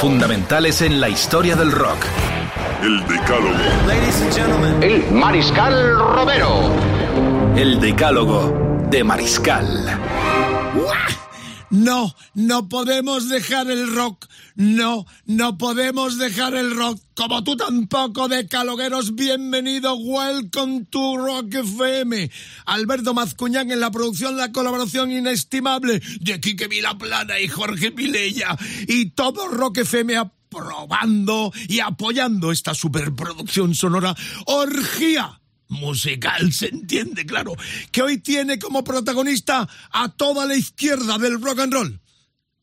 Fundamentales en la historia del rock. El Decálogo. El Mariscal Romero. El decálogo de Mariscal. No, no podemos dejar el rock. No, no podemos dejar el rock. Como tú tampoco, decalogueros. Bienvenido. Welcome to Rock FM. Alberto Mazcuñán en la producción, la colaboración inestimable de Quique Vilaplana y Jorge Vilella. Y todo Rock FM aprobando y apoyando esta superproducción sonora. Orgía musical, se entiende, claro, que hoy tiene como protagonista a toda la izquierda del rock and roll.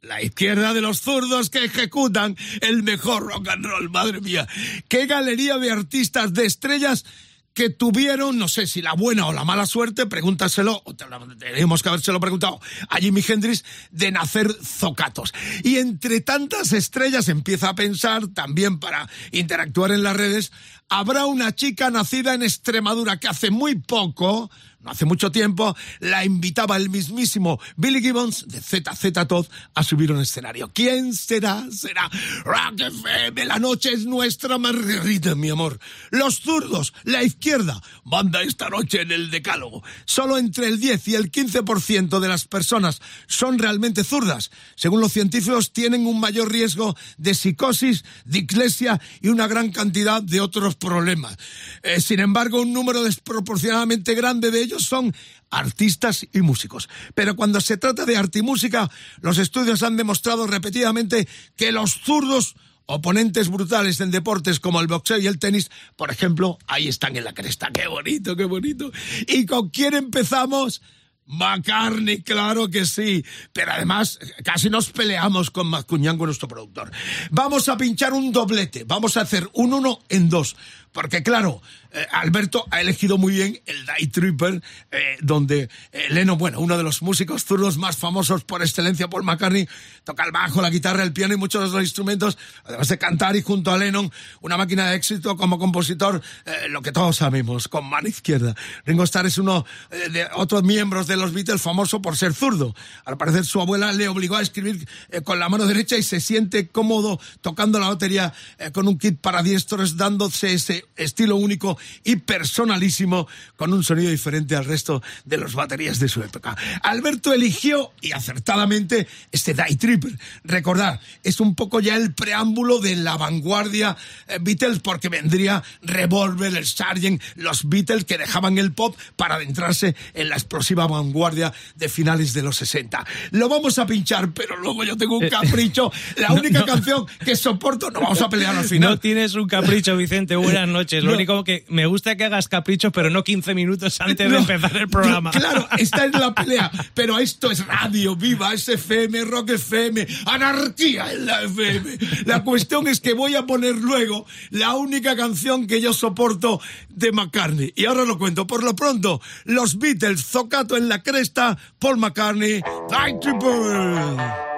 La izquierda de los zurdos que ejecutan el mejor rock and roll, madre mía. Qué galería de artistas, de estrellas que tuvieron, no sé si la buena o la mala suerte, pregúntaselo, o te- tenemos que habérselo preguntado a Jimi Hendrix, de nacer zocatos. Y entre tantas estrellas empieza a pensar, también para interactuar en las redes, habrá una chica nacida en Extremadura que hace muy poco, no hace mucho tiempo, la invitaba el mismísimo Billy Gibbons de ZZ Todd a subir un escenario. ¿Quién será? Será Rock FM, la noche es nuestra Margarita, mi amor. Los zurdos, la izquierda, manda esta noche en el decálogo. Solo entre el 10 y el 15% de las personas son realmente zurdas. Según los científicos, tienen un mayor riesgo de psicosis, dislexia y una gran cantidad de otros problemas. Eh, sin embargo, un número desproporcionadamente grande de ellos son artistas y músicos. Pero cuando se trata de arte y música, los estudios han demostrado repetidamente que los zurdos oponentes brutales en deportes como el boxeo y el tenis, por ejemplo, ahí están en la cresta. Qué bonito, qué bonito. ¿Y con quién empezamos? McCartney, claro que sí. Pero además, casi nos peleamos con Mazcuñán, con nuestro productor. Vamos a pinchar un doblete. Vamos a hacer un uno en dos. Porque claro, eh, Alberto ha elegido muy bien el Die Tripper, eh, donde eh, Lennon, bueno, uno de los músicos zurdos más famosos por excelencia, Paul McCartney, toca el bajo, la guitarra, el piano y muchos de los instrumentos, además de cantar y junto a Lennon, una máquina de éxito como compositor, eh, lo que todos sabemos, con mano izquierda. Ringo Starr es uno de otros miembros de los Beatles famoso por ser zurdo. Al parecer su abuela le obligó a escribir con la mano derecha y se siente cómodo tocando la batería con un kit para diestros, dándose ese estilo único y personalísimo con un sonido diferente al resto de los baterías de su época. Alberto eligió, y acertadamente, este Die Tripper. Recordar, es un poco ya el preámbulo de la vanguardia eh, Beatles porque vendría Revolver, el Sgt., los Beatles que dejaban el pop para adentrarse en la explosiva vanguardia de finales de los 60. Lo vamos a pinchar, pero luego yo tengo un capricho. La no, única no. canción que soporto, no vamos a pelear al final. No tienes un capricho, Vicente. Buenas noches. Lo No. único que me gusta que hagas caprichos, pero no 15 minutos antes de empezar el programa. no, claro, esta es la pelea. Pero esto es radio, viva, es FM, rock FM, anarquía en la FM. La cuestión es que voy a poner luego la única canción que yo soporto de McCartney. Y ahora lo cuento. Por lo pronto, los Beatles, Zocato en la cresta, Paul McCartney, Tripper. Got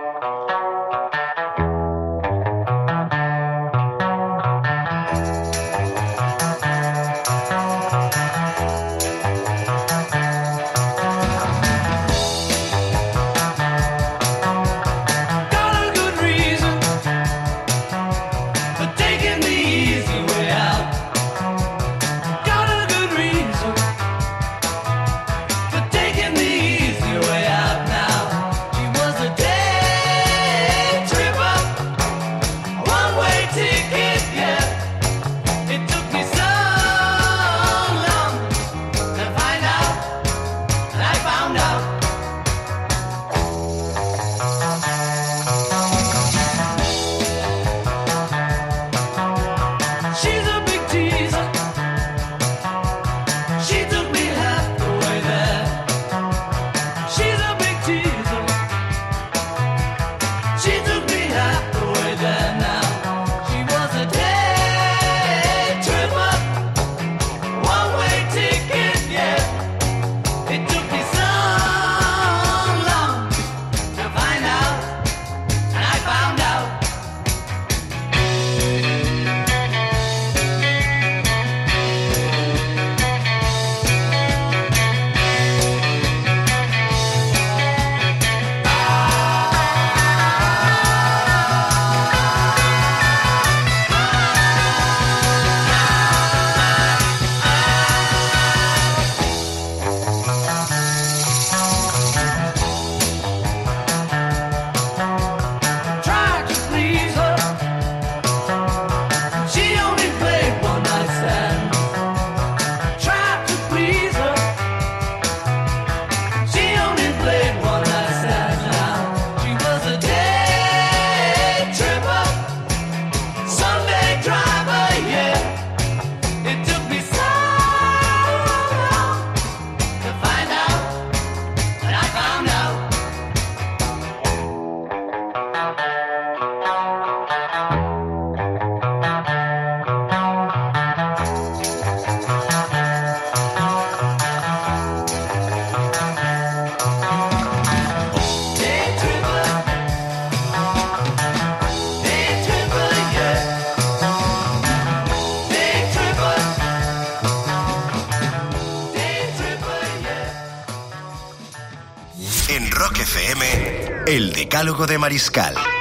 El Decálogo de Mariscal.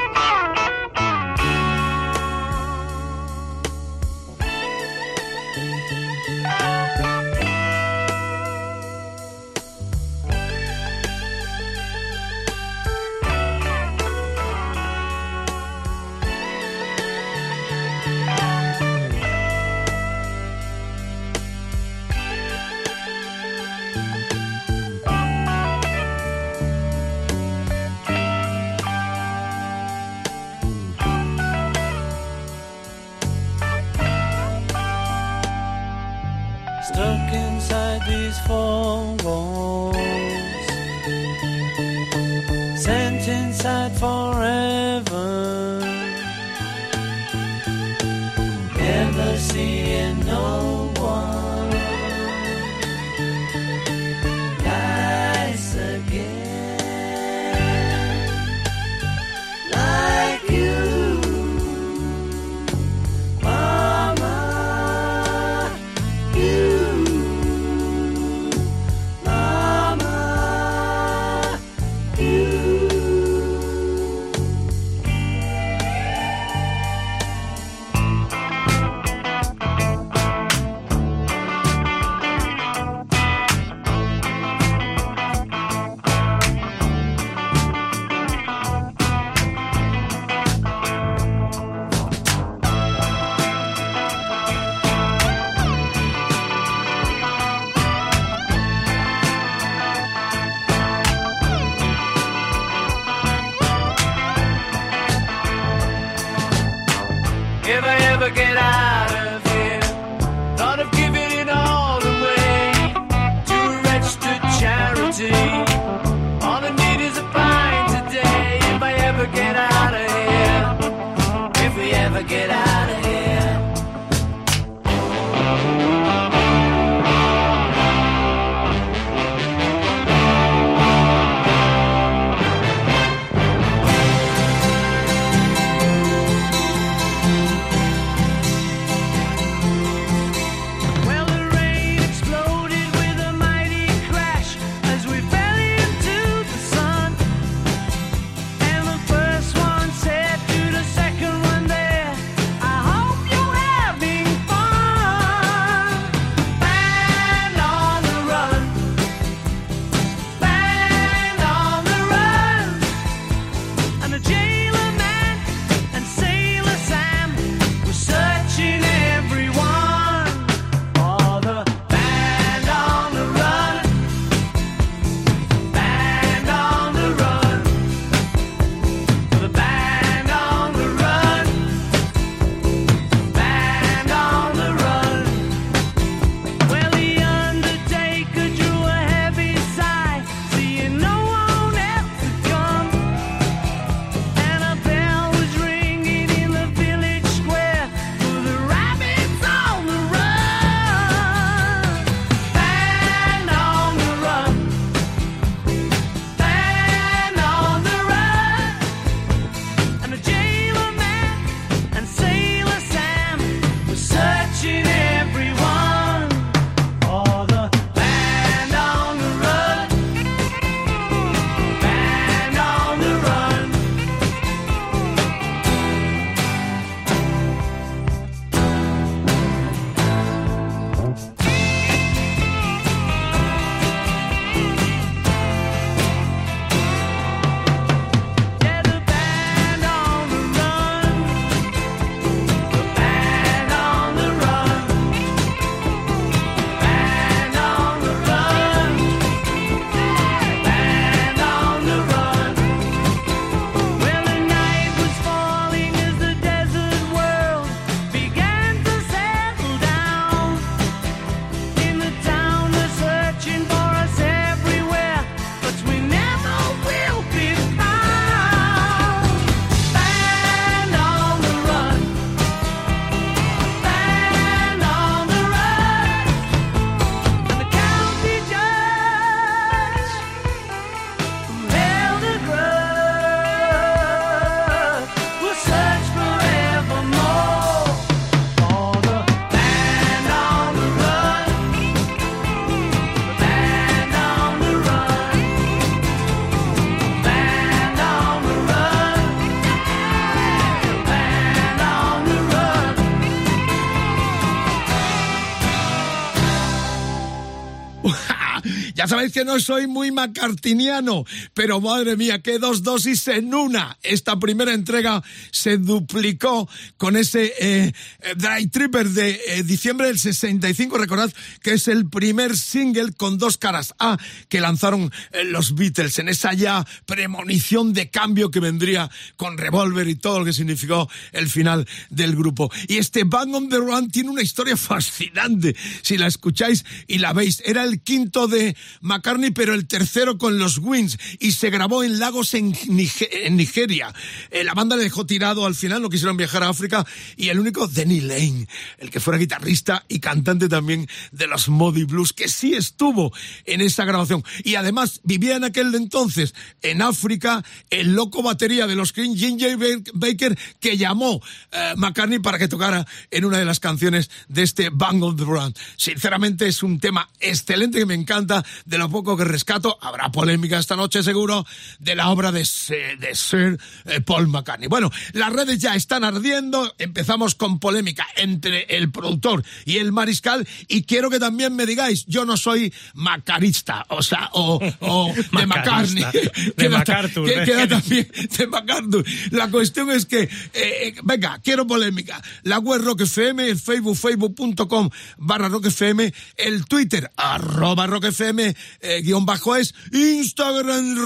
Ya sabéis que no soy muy macartiniano, pero madre mía, qué dos dosis en una. Esta primera entrega se duplicó con ese eh, Dry Tripper de eh, diciembre del 65. Recordad que es el primer single con dos caras A que lanzaron eh, los Beatles en esa ya premonición de cambio que vendría con Revolver y todo lo que significó el final del grupo. Y este Bang on the Run tiene una historia fascinante. Si la escucháis y la veis, era el quinto de McCartney, pero el tercero con los Wings y se grabó en Lagos en, Nige- en Nigeria. Eh, la banda le dejó tirado al final, no quisieron viajar a África y el único Denny Lane, el que fuera guitarrista y cantante también de los Muddy Blues, que sí estuvo en esa grabación. Y además vivía en aquel entonces en África el loco batería de los Green Ginger Baker que llamó eh, McCartney para que tocara en una de las canciones de este Bang on the Run. Sinceramente es un tema excelente que me encanta, lo poco que rescato. Habrá polémica esta noche seguro de la obra de, de Sir eh, Paul McCartney. Bueno, las redes ya están ardiendo. Empezamos con polémica entre el productor y el mariscal y quiero que también me digáis, yo no soy macarista, o sea, o, o de McCartney. De MacArthur. que- queda también de MacArthur. La cuestión es que, eh, eh, venga, quiero polémica. La web Rock FM, el Facebook, facebook.com barra Rock FM, el Twitter, arroba Rock FM, eh, guion bajo es, Instagram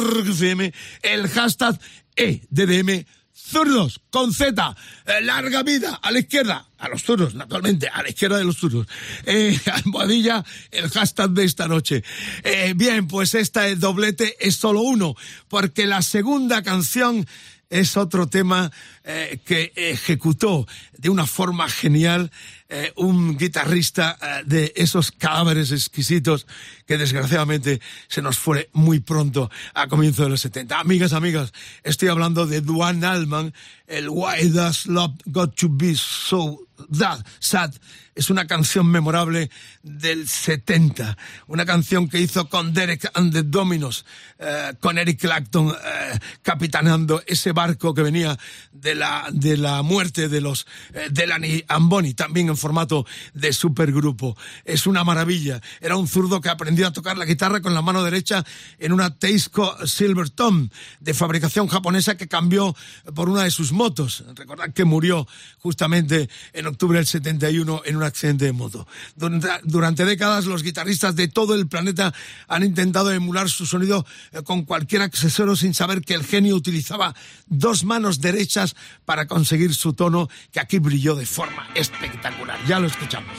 el hashtag EDDM zurdos, con Z, eh, larga vida, a la izquierda, a los zurdos, naturalmente, a la izquierda de los zurdos. Eh, el hashtag de esta noche. Eh, bien, pues esta el doblete es solo uno, porque la segunda canción es otro tema eh, que ejecutó de una forma genial eh, un guitarrista eh, de esos cadáveres exquisitos que desgraciadamente se nos fue muy pronto a comienzos de los 70. Amigas, amigas, estoy hablando de Duane Allman, el Why Does Love Got to Be So That Sad. Es una canción memorable del 70, una canción que hizo con Derek and the Dominos, eh, con Eric Clapton eh, capitaneando ese barco que venía de la, de la muerte de los eh, Delaney and Bonnie, también en formato de supergrupo. Es una maravilla. Era un zurdo que aprendió a tocar la guitarra con la mano derecha en una Teisco Silver Tom de fabricación japonesa que cambió por una de sus motos. Recordad que murió justamente en octubre del 71 en un accidente de moto. Durante, durante décadas los guitarristas de todo el planeta han intentado emular su sonido eh, con cualquier accesorio sin saber que el genio utilizaba dos manos derechas para conseguir su tono que aquí brilló de forma espectacular. Ya lo escuchamos.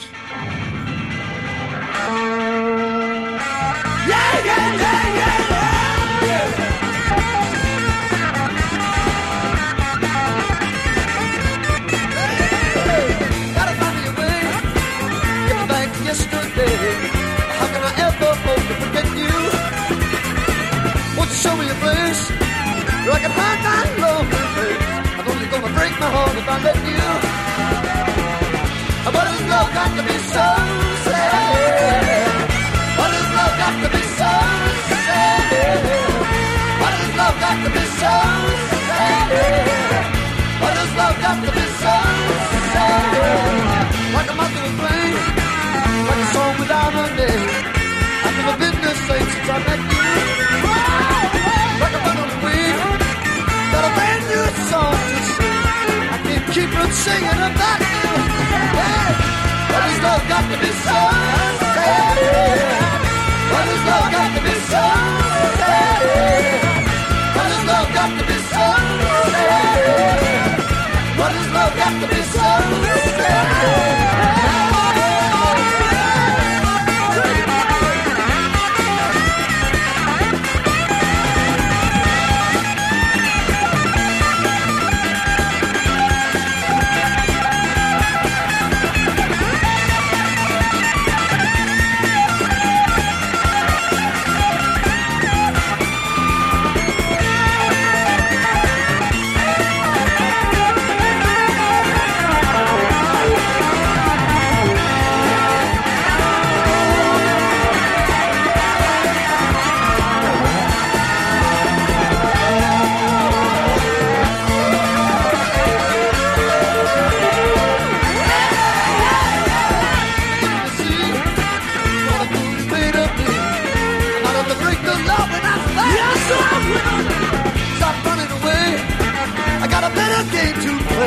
Show me a place where I can find that lonely place? I know you're gonna break my heart if I let you. But has love got to be so sad? What has love got to be so sad? What has love got to be so sad? What has love got to be from singing about you. Hey, what has love got to be so sad? What has love got to be so sad? What has love got to be so sad? What has love got to be so?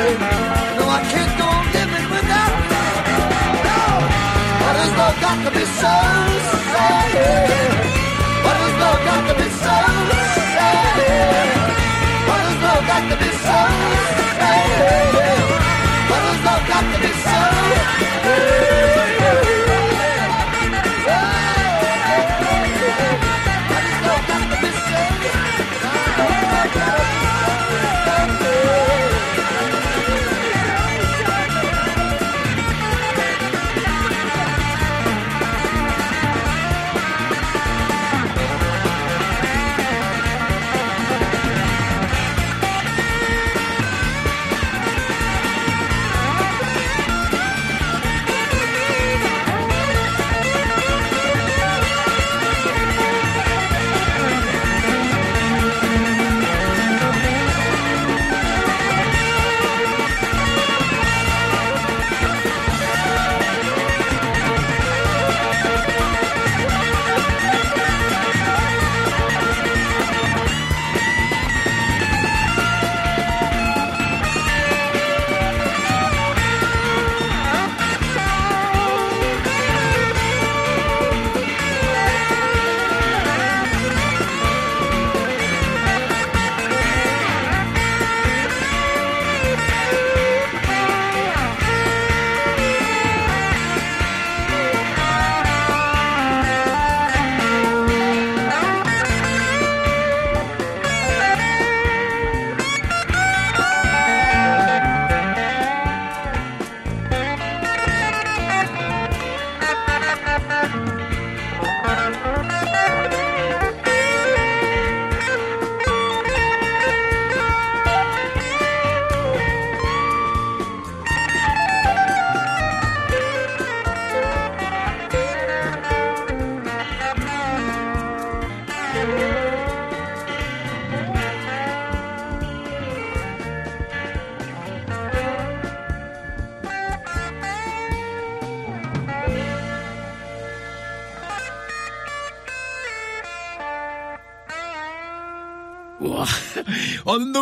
No, I can't go on living without you. No, but it's not got to be so sad. But it's not got to be so sad. But it's not got to be so sad. But it's not got to be so sad.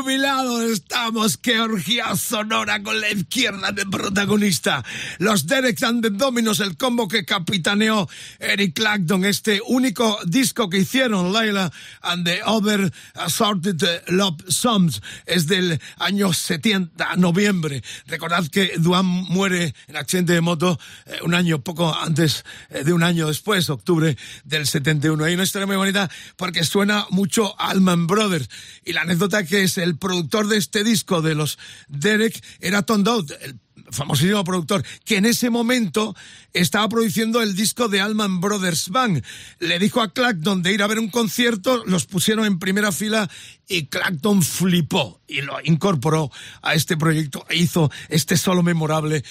Ondumilado estamos, qué orgía sonora con la izquierda de protagonista. Los Derek and the Dominos, el combo que capitaneó Eric Clapton, este único disco que hicieron, Laila and the Other Assorted Love Songs, es del año 70, noviembre. Recordad que Duan muere en accidente de moto eh, un año, poco antes eh, de un año después, octubre del 71. Hay una historia muy bonita porque suena mucho Allman Brothers. Y la anécdota que es el productor de este disco de los Derek era Tom Dowd, el famosísimo productor, que en ese momento estaba produciendo el disco de Allman Brothers Band. Le dijo a Clapton de ir a ver un concierto, los pusieron en primera fila y Clapton flipó y lo incorporó a este proyecto e hizo este solo memorable,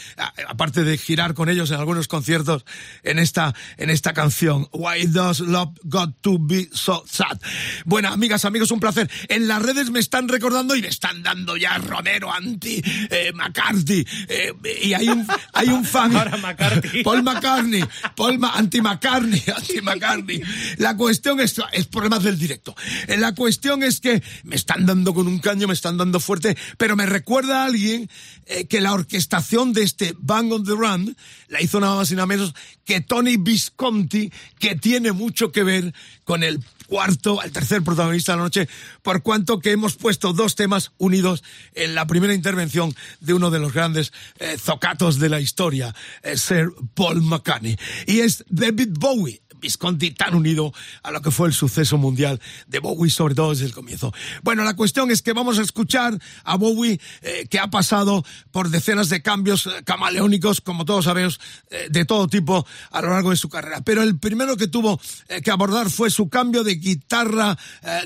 aparte de girar con ellos en algunos conciertos en esta, en esta canción. Why does love got to be so sad? Bueno, amigas, amigos, un placer. En las redes me están recordando y me están dando ya Romero anti eh, McCarthy eh, y hay un, hay un fan. Ahora McCarthy. Paul McCartney, Paul Ma- anti McCartney, anti McCartney. La cuestión es, es problemas del directo. Eh, La cuestión es que me están dando con un caño, me están dando fuerte, pero me recuerda a alguien eh, que la orquestación de este Bang on the Run la hizo nada más y nada menos que Tony Visconti, que tiene mucho que ver con el cuarto, el tercer protagonista de la noche, por cuanto que hemos puesto dos temas unidos en la primera intervención de uno de los grandes eh, zocatos de la historia, eh, Sir Paul McCartney. Y es David Bowie. Visconti tan unido a lo que fue el suceso mundial de Bowie, sobre todo desde el comienzo. Bueno, la cuestión es que vamos a escuchar a Bowie, eh, que ha pasado por decenas de cambios eh, camaleónicos, como todos sabemos, eh, de todo tipo a lo largo de su carrera. Pero el primero que tuvo que abordar fue su cambio de guitarra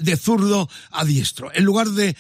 de zurdo a diestro. En lugar de,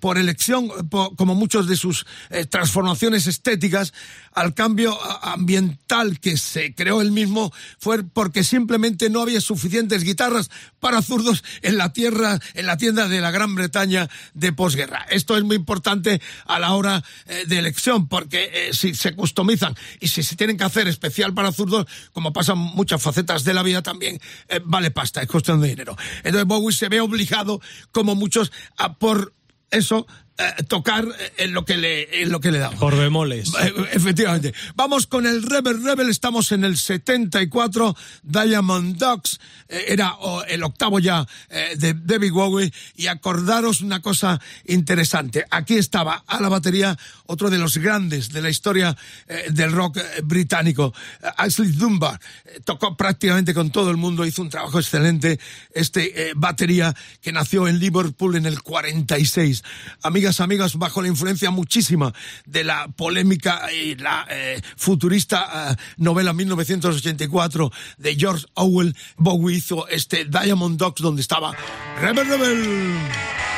por elección, como muchos de sus transformaciones estéticas, al cambio ambiental que se creó él mismo fue porque simplemente no había suficientes guitarras para zurdos en la tierra, en la tienda de la Gran Bretaña de posguerra. Esto es muy importante a la hora eh, de elección porque eh, si se customizan y si se tienen que hacer especial para zurdos, como pasa en muchas facetas de la vida también, eh, vale pasta, es cuestión de dinero. Entonces Bowie se ve obligado, como muchos, a por eso eh, tocar eh, en lo que le, en lo que le damos. Por bemoles. Eh, efectivamente. Vamos con el Rebel Rebel, estamos en el 74, Diamond Dogs, era el octavo ya de David Bowie, y acordaros una cosa interesante. Aquí estaba a la batería otro de los grandes de la historia del rock británico, Ashley Dunbar. tocó prácticamente con todo el mundo, hizo un trabajo excelente, este batería que nació en Liverpool en el 46. Amigos amigas, amigos, bajo la influencia muchísima de la polémica y la eh, futurista eh, novela 1984 de George Orwell, Bowie hizo este Diamond Dogs donde estaba Rebel Rebel.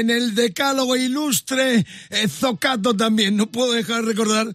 En el decálogo ilustre, eh, Zocato también. No puedo dejar de recordar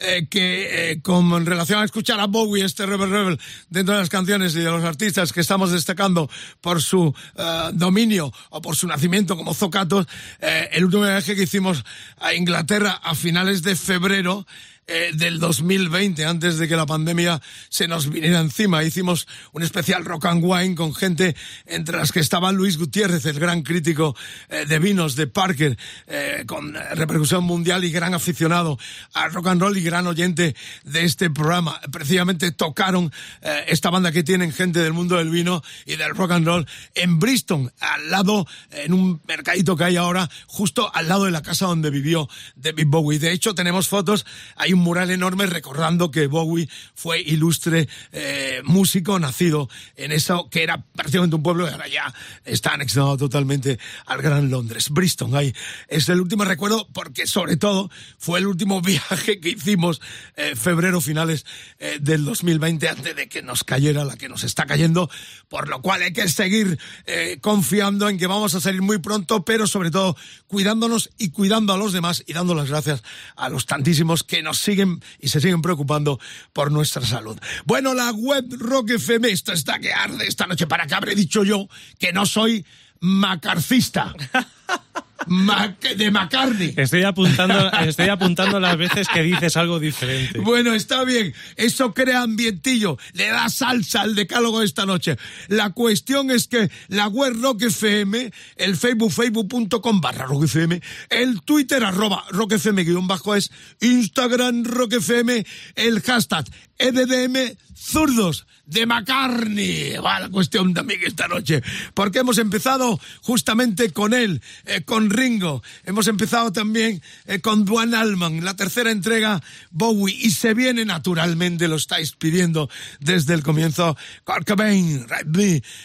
eh, que eh, como en relación a escuchar a Bowie, este Rebel Rebel, dentro de las canciones y de los artistas que estamos destacando por su eh, dominio o por su nacimiento como Zocatos, eh, el último viaje que hicimos a Inglaterra a finales de febrero, eh, del 2020, antes de que la pandemia se nos viniera encima. Hicimos un especial rock and wine con gente entre las que estaba Luis Gutiérrez, el gran crítico eh, de vinos de Parker, eh, con repercusión mundial y gran aficionado al rock and roll y gran oyente de este programa. Precisamente tocaron eh, esta banda que tienen gente del mundo del vino y del rock and roll en Bristol, al lado, en un mercadito que hay ahora, justo al lado de la casa donde vivió David Bowie. De hecho, tenemos fotos, hay un mural enorme recordando que Bowie fue ilustre eh, músico nacido en eso que era prácticamente un pueblo y ahora ya está anexado totalmente al Gran Londres. Bristol, ahí es el último recuerdo porque sobre todo fue el último viaje que hicimos eh, febrero finales eh, del 2020 antes de que nos cayera la que nos está cayendo, por lo cual hay que seguir eh, confiando en que vamos a salir muy pronto, pero sobre todo cuidándonos y cuidando a los demás y dando las gracias a los tantísimos que nos siguen y se siguen preocupando por nuestra salud. Bueno, la web Rock FM, está que arde esta noche. ¿Para qué habré dicho yo que no soy macarcista? De McCartney. Estoy apuntando, estoy apuntando las veces que dices algo diferente. Bueno, está bien. Eso crea ambientillo. Le da salsa al decálogo esta noche. La cuestión es que la web Rock FM, el Facebook, facebook.com barra Rock FM, el Twitter arroba Rock FM guion bajo es, Instagram Rock FM, el hashtag EDDM zurdos de McCartney. Va la cuestión también esta noche. Porque hemos empezado justamente con él, eh, con Ringo. Hemos empezado también eh, con Duane Allman, la tercera entrega Bowie. Y se viene naturalmente, lo estáis pidiendo desde el comienzo, Kurt Cobain,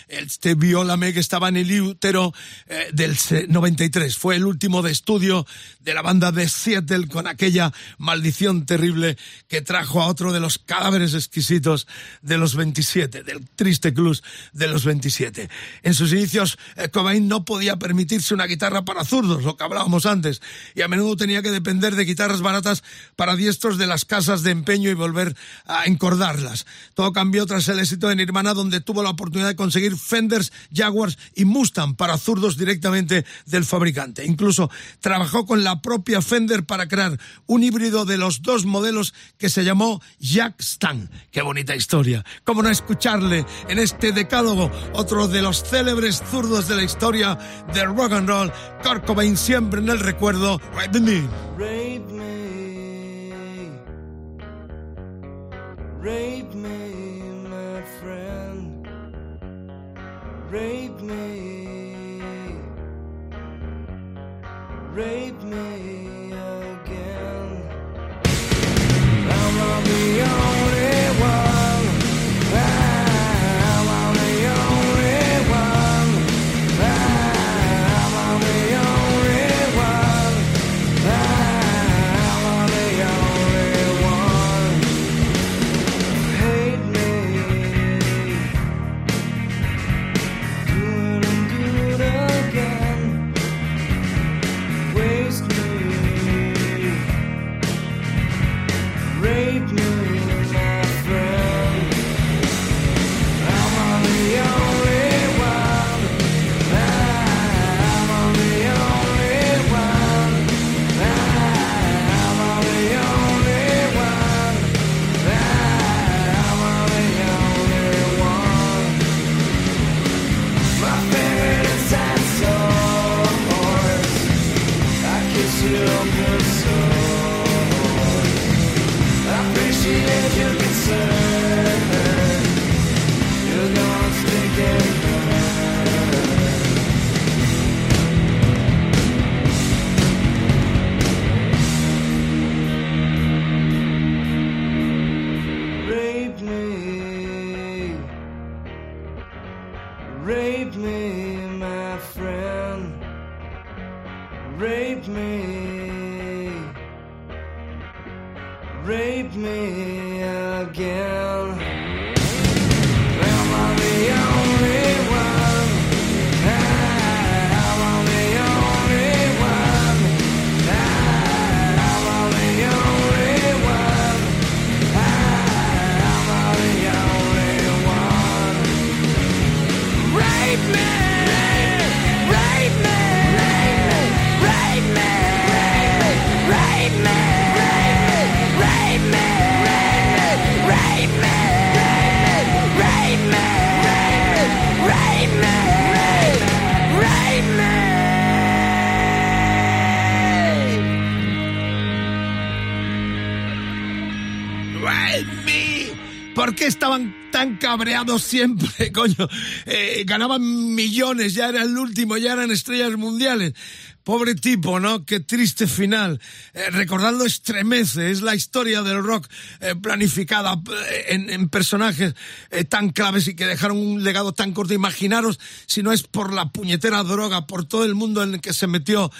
este viólame que estaba en el útero eh, del se- 93. Fue el último de estudio de la banda de Seattle con aquella maldición terrible que trajo a otro de los cadáveres exquisitos de los 27, del triste blues de los 27. En sus inicios, eh, Cobain no podía permitirse una guitarra para zurdos, lo que hablábamos antes, y a menudo tenía que depender de guitarras baratas para diestros de las casas de empeño y volver a encordarlas. Todo cambió tras el éxito de Nirvana, donde tuvo la oportunidad de conseguir Fenders, Jaguars y Mustang para zurdos directamente del fabricante. Incluso trabajó con la propia Fender para crear un híbrido de los dos modelos que se llamó Jack Stan. Qué bonita historia. Cómo no escucharle en este decálogo otro de los célebres zurdos de la historia del rock and roll, Kurt Cobain siempre en el recuerdo. With me. Rape me. Rape me, my friend. Rape me. Rape me again. I'm not the only Rape me, tan cabreados siempre, coño? Eh, ganaban millones, ya era el último, ya eran estrellas mundiales. Pobre tipo, ¿no? Qué triste final. Eh, recordarlo estremece, es la historia del rock eh, planificada eh, en, personajes eh, tan claves y que dejaron un legado tan corto. Imaginaros si no es por la puñetera droga, por todo el mundo en el que se metió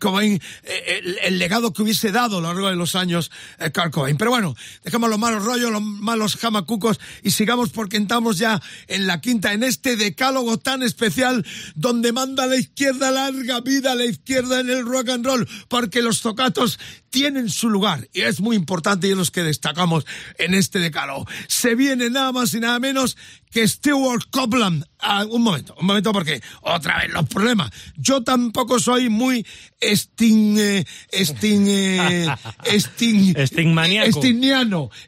Cobain, el, el legado que hubiese dado a lo largo de los años Kurt Cobain. Pero bueno, dejamos los malos rollos, los malos jamacucos y sigamos porque estamos ya en la quinta, en este decálogo tan especial donde manda la izquierda larga vida a la izquierda en el rock and roll, porque los tocatos tienen su lugar y es muy importante y es los que destacamos en este decálogo. Se viene nada más y nada menos que Stewart Copeland. Ah, un momento, un momento porque otra vez los problemas. Yo tampoco soy muy estin, eh, estin, eh,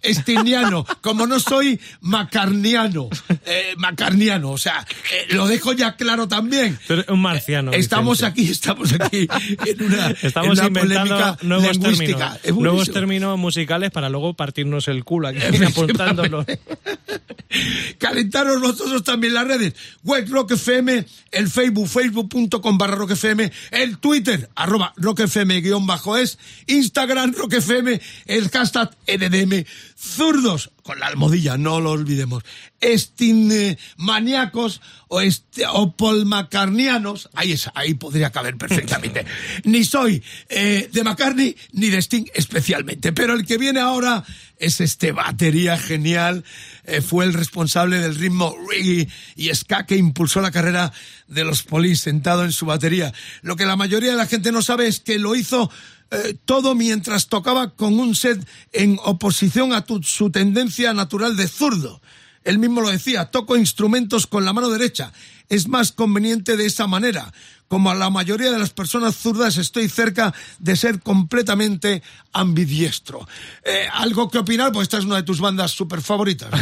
estiniano, como no soy macarniano, eh, macarniano, o sea, eh, lo dejo ya claro también. Eres un marciano. Estamos Vicente. aquí, estamos aquí en una, Estamos en una inventando polémica nuevos términos, nuevos términos musicales para luego partirnos el culo aquí apuntándolos. Calentaros vosotros también las redes. Web Rock FM, el Facebook, facebook.com barra Rock FM, el Twitter, arroba Rock FM guion bajo es, Instagram Rock FM, el hashtag NDM zurdos, con la almohadilla, no lo olvidemos. Estin maníacos o, este, o polmacarnianos, ahí es, ahí podría caber perfectamente. ni soy eh, de McCartney ni de Sting especialmente, pero el que viene ahora es este batería genial, eh, fue el responsable del ritmo reggae y ska que impulsó la carrera de los polis sentado en su batería. Lo que la mayoría de la gente no sabe es que lo hizo eh, todo mientras tocaba con un set en oposición a su tendencia natural de zurdo. Él mismo lo decía, toco instrumentos con la mano derecha. Es más conveniente de esa manera. Como a la mayoría de las personas zurdas estoy cerca de ser completamente ambidiestro. Eh, ¿Algo que opinar? Pues esta es una de tus bandas super favoritas. ¿no?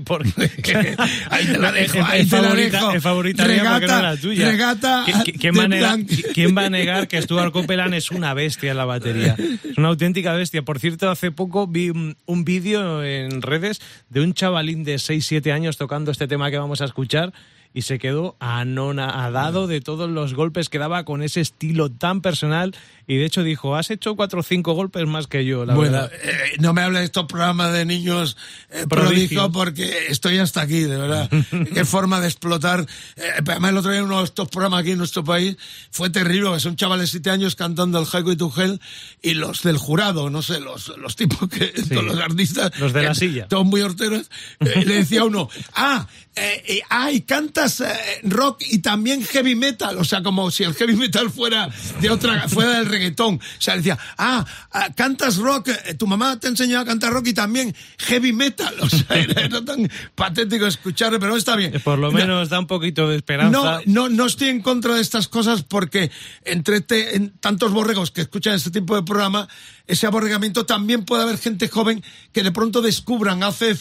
¿por qué? ahí te la dejo, ahí es te la dejo. es favorita mía no Regata- es la tuya. regata ¿Qui- qui- ¿Quién, va a negar, blanc. quién va a negar que Stuart Copeland es una bestia en la batería? Es una auténtica bestia. Por cierto, hace poco vi un, un vídeo en redes de un chavalín de 6-7 años tocando este tema que vamos a escuchar y se quedó anonadado de todos los golpes que daba con ese estilo tan personal y de hecho dijo, has hecho cuatro o cinco golpes más que yo, la Bueno, verdad. eh, no me hables de estos programas de niños eh, Prodigio. porque estoy hasta aquí, de verdad. Qué forma de explotar. Eh, además, el otro día uno de estos programas aquí en nuestro país fue terrible, que son chavales de siete años cantando el Highway to Hell y los del jurado, no sé, los, los tipos que, todos los artistas. Los de la que- silla. Todos muy horteros. eh, le decía uno, ah, eh, eh, ah, y cantas eh, rock y también heavy metal, o sea, como si el heavy metal fuera de otra, fuera del reggaetón. O sea, decía, ah, ah, cantas rock, eh, tu mamá te enseñó a cantar rock y también heavy metal. O sea, era, era tan patético escucharlo, pero está bien. Por lo No, menos da un poquito de esperanza. no, no, no estoy en contra de estas cosas porque entre te- en tantos borregos que escuchan este tipo de programa, ese aborregamiento también puede haber gente joven que de pronto descubran, hace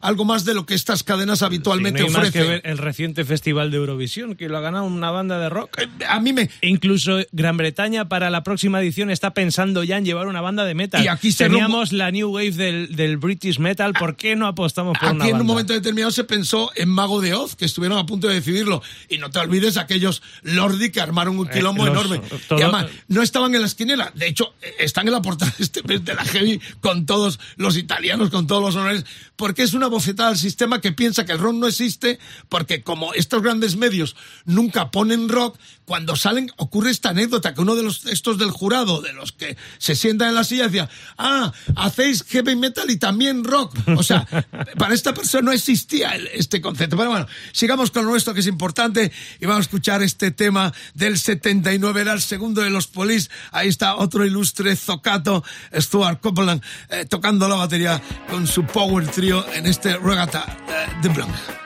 algo más de lo que estas cadenas Sí, habitualmente no hay más que ofrecen. ver el reciente festival de Eurovisión, que lo ha ganado una banda de rock. Eh, A mí me, Incluso Gran Bretaña para la próxima edición está pensando ya en llevar una banda de metal. Y aquí se Teníamos la new wave del, del British metal, ¿por qué no apostamos por Aquí una en un momento determinado se pensó en Mago de Oz, que estuvieron a punto de decidirlo. Y no te olvides aquellos Lordi que armaron un Eh, quilombo los- enorme. todo- Y además, no estaban en la esquinera. De hecho, eh, están en la portada este mes de la Heavy con todos los italianos, con todos los honores, porque es una bofetada al sistema que piensa que el rock no existe, porque como estos grandes medios nunca ponen rock, cuando salen ocurre esta anécdota que uno de los estos del jurado, de los que se sientan en la silla, decía, ah, hacéis heavy metal y también rock. O sea, para esta persona no existía este concepto. Pero bueno, sigamos con lo nuestro que es importante y vamos a escuchar este tema del 79, era el segundo de los polis. Ahí está otro ilustre zocato, Stuart Copeland, eh, tocando la batería con su power trio en este regata eh, de Blanc.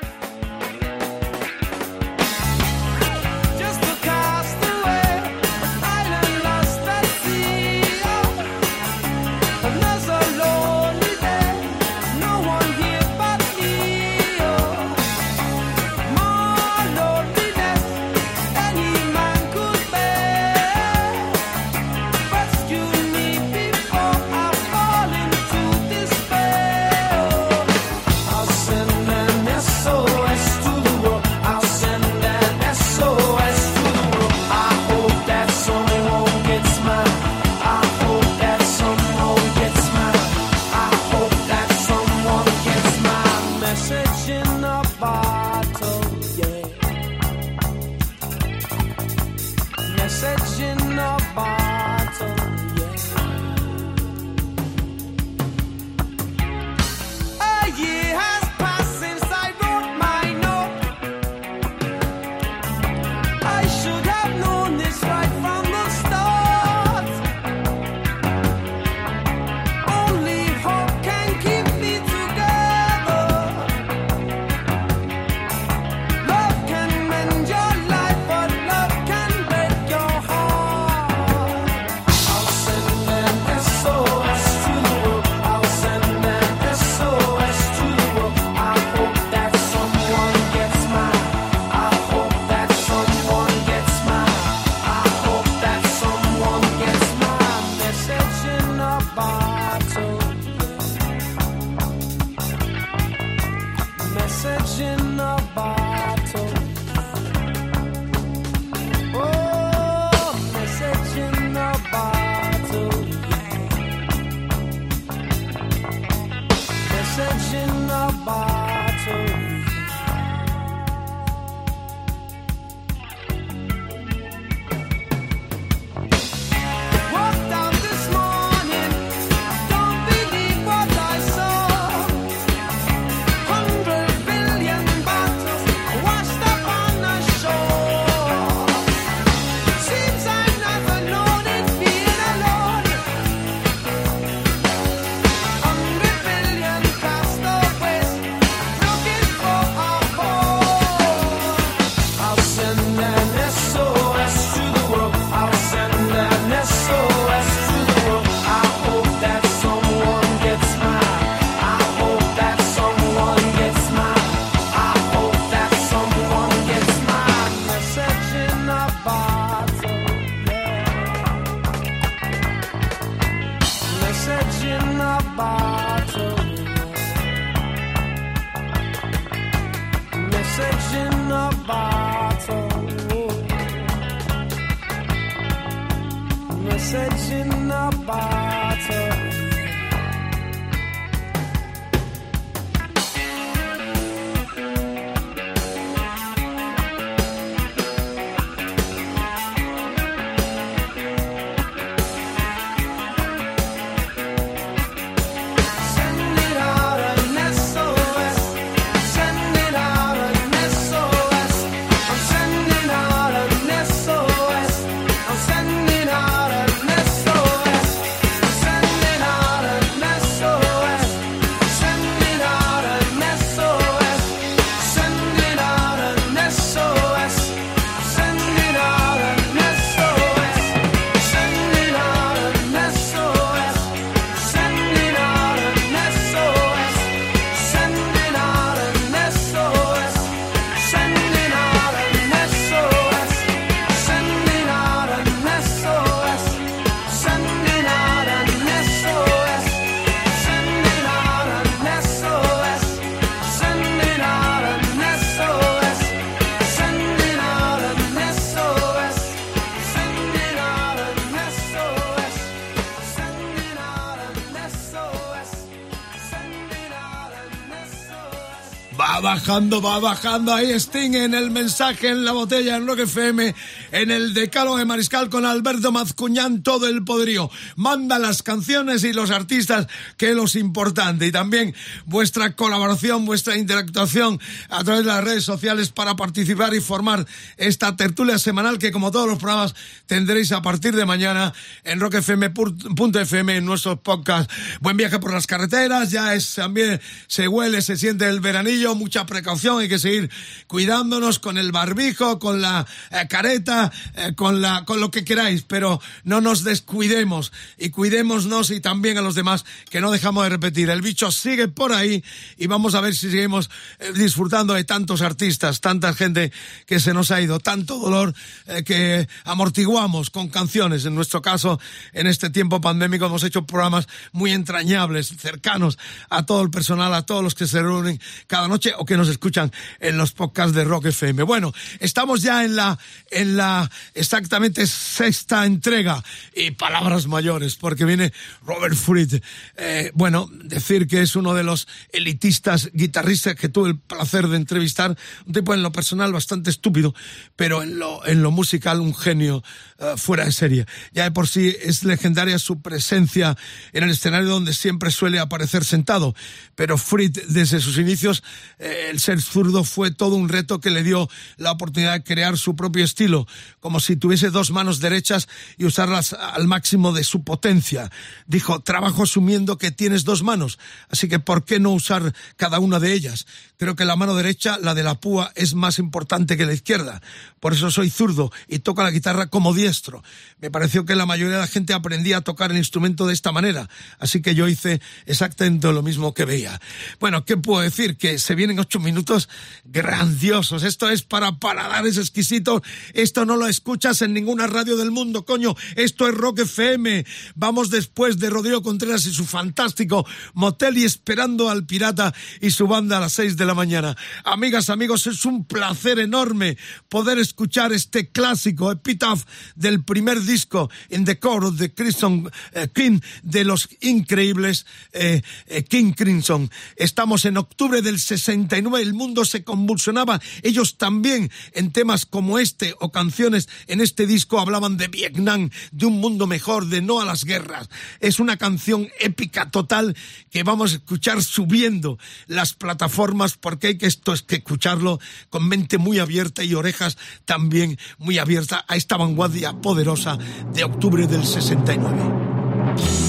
Bajando, va bajando. Ahí Sting en el mensaje en la botella en Rock FM, en el decalo de Mariscal con Alberto Mazcuñán, todo el poderío. Manda las canciones y los artistas, que es lo importante. Y también vuestra colaboración, vuestra interactuación a través de las redes sociales para participar y formar esta tertulia semanal que, como todos los programas, tendréis a partir de mañana en rockfm.fm en nuestros podcasts. Buen viaje por las carreteras, ya también, se huele, se siente el veranillo, mucha precaución, hay que seguir cuidándonos con el barbijo, con la eh, careta, eh, con la, con lo que queráis, pero no nos descuidemos y cuidémonos y también a los demás que no dejamos de repetir. El bicho sigue por ahí y vamos a ver si seguimos eh, disfrutando de tantos artistas, tanta gente que se nos ha ido, tanto dolor eh, que amortiguamos con canciones. En nuestro caso, en este tiempo pandémico hemos hecho programas muy entrañables, cercanos a todo el personal, a todos los que se reúnen cada noche o que nos escuchan en los podcasts de Rock FM. Bueno, estamos ya en la, en la exactamente sexta entrega y palabras mayores, porque viene Robert Fried. Eh, bueno, decir que es uno de los elitistas guitarristas que tuve el placer de entrevistar, un tipo en lo personal bastante estúpido, pero en lo, en lo musical un genio eh, fuera de serie. Ya de por sí es legendaria su presencia en el escenario donde siempre suele aparecer sentado, pero Fried desde sus inicios eh, el ser zurdo fue todo un reto que le dio la oportunidad de crear su propio estilo, como si tuviese dos manos derechas y usarlas al máximo de su potencia. Dijo, trabajo asumiendo que tienes dos manos, así que ¿por qué no usar cada una de ellas? Creo que la mano derecha, la de la púa, es más importante que la izquierda. Por eso soy zurdo y toco la guitarra como diestro. Me pareció que la mayoría de la gente aprendía a tocar el instrumento de esta manera, así que yo hice exactamente lo mismo que veía. Bueno, ¿qué puedo decir? Que se vienen ocho minutos grandiosos. Esto es para paladares exquisitos. Esto no lo escuchas en ninguna radio del mundo, coño. Esto es Rock FM. Vamos después de Rodrigo Contreras y su fantástico Motel y esperando al pirata y su banda a las seis de la mañana. Amigas, amigos, es un placer enorme poder escuchar este clásico Epitaph del primer disco In the of the Crimson eh, King de los increíbles eh, eh, King Crimson. Estamos en octubre del 69, el mundo se convulsionaba. Ellos también en temas como este o canciones en este disco hablaban de Vietnam, de un mundo mejor, de no a las guerras. Es una canción épica total que vamos a escuchar subiendo las plataformas porque hay que esto es que escucharlo con mente muy abierta y orejas también muy abiertas a esta vanguardia poderosa de octubre del 69.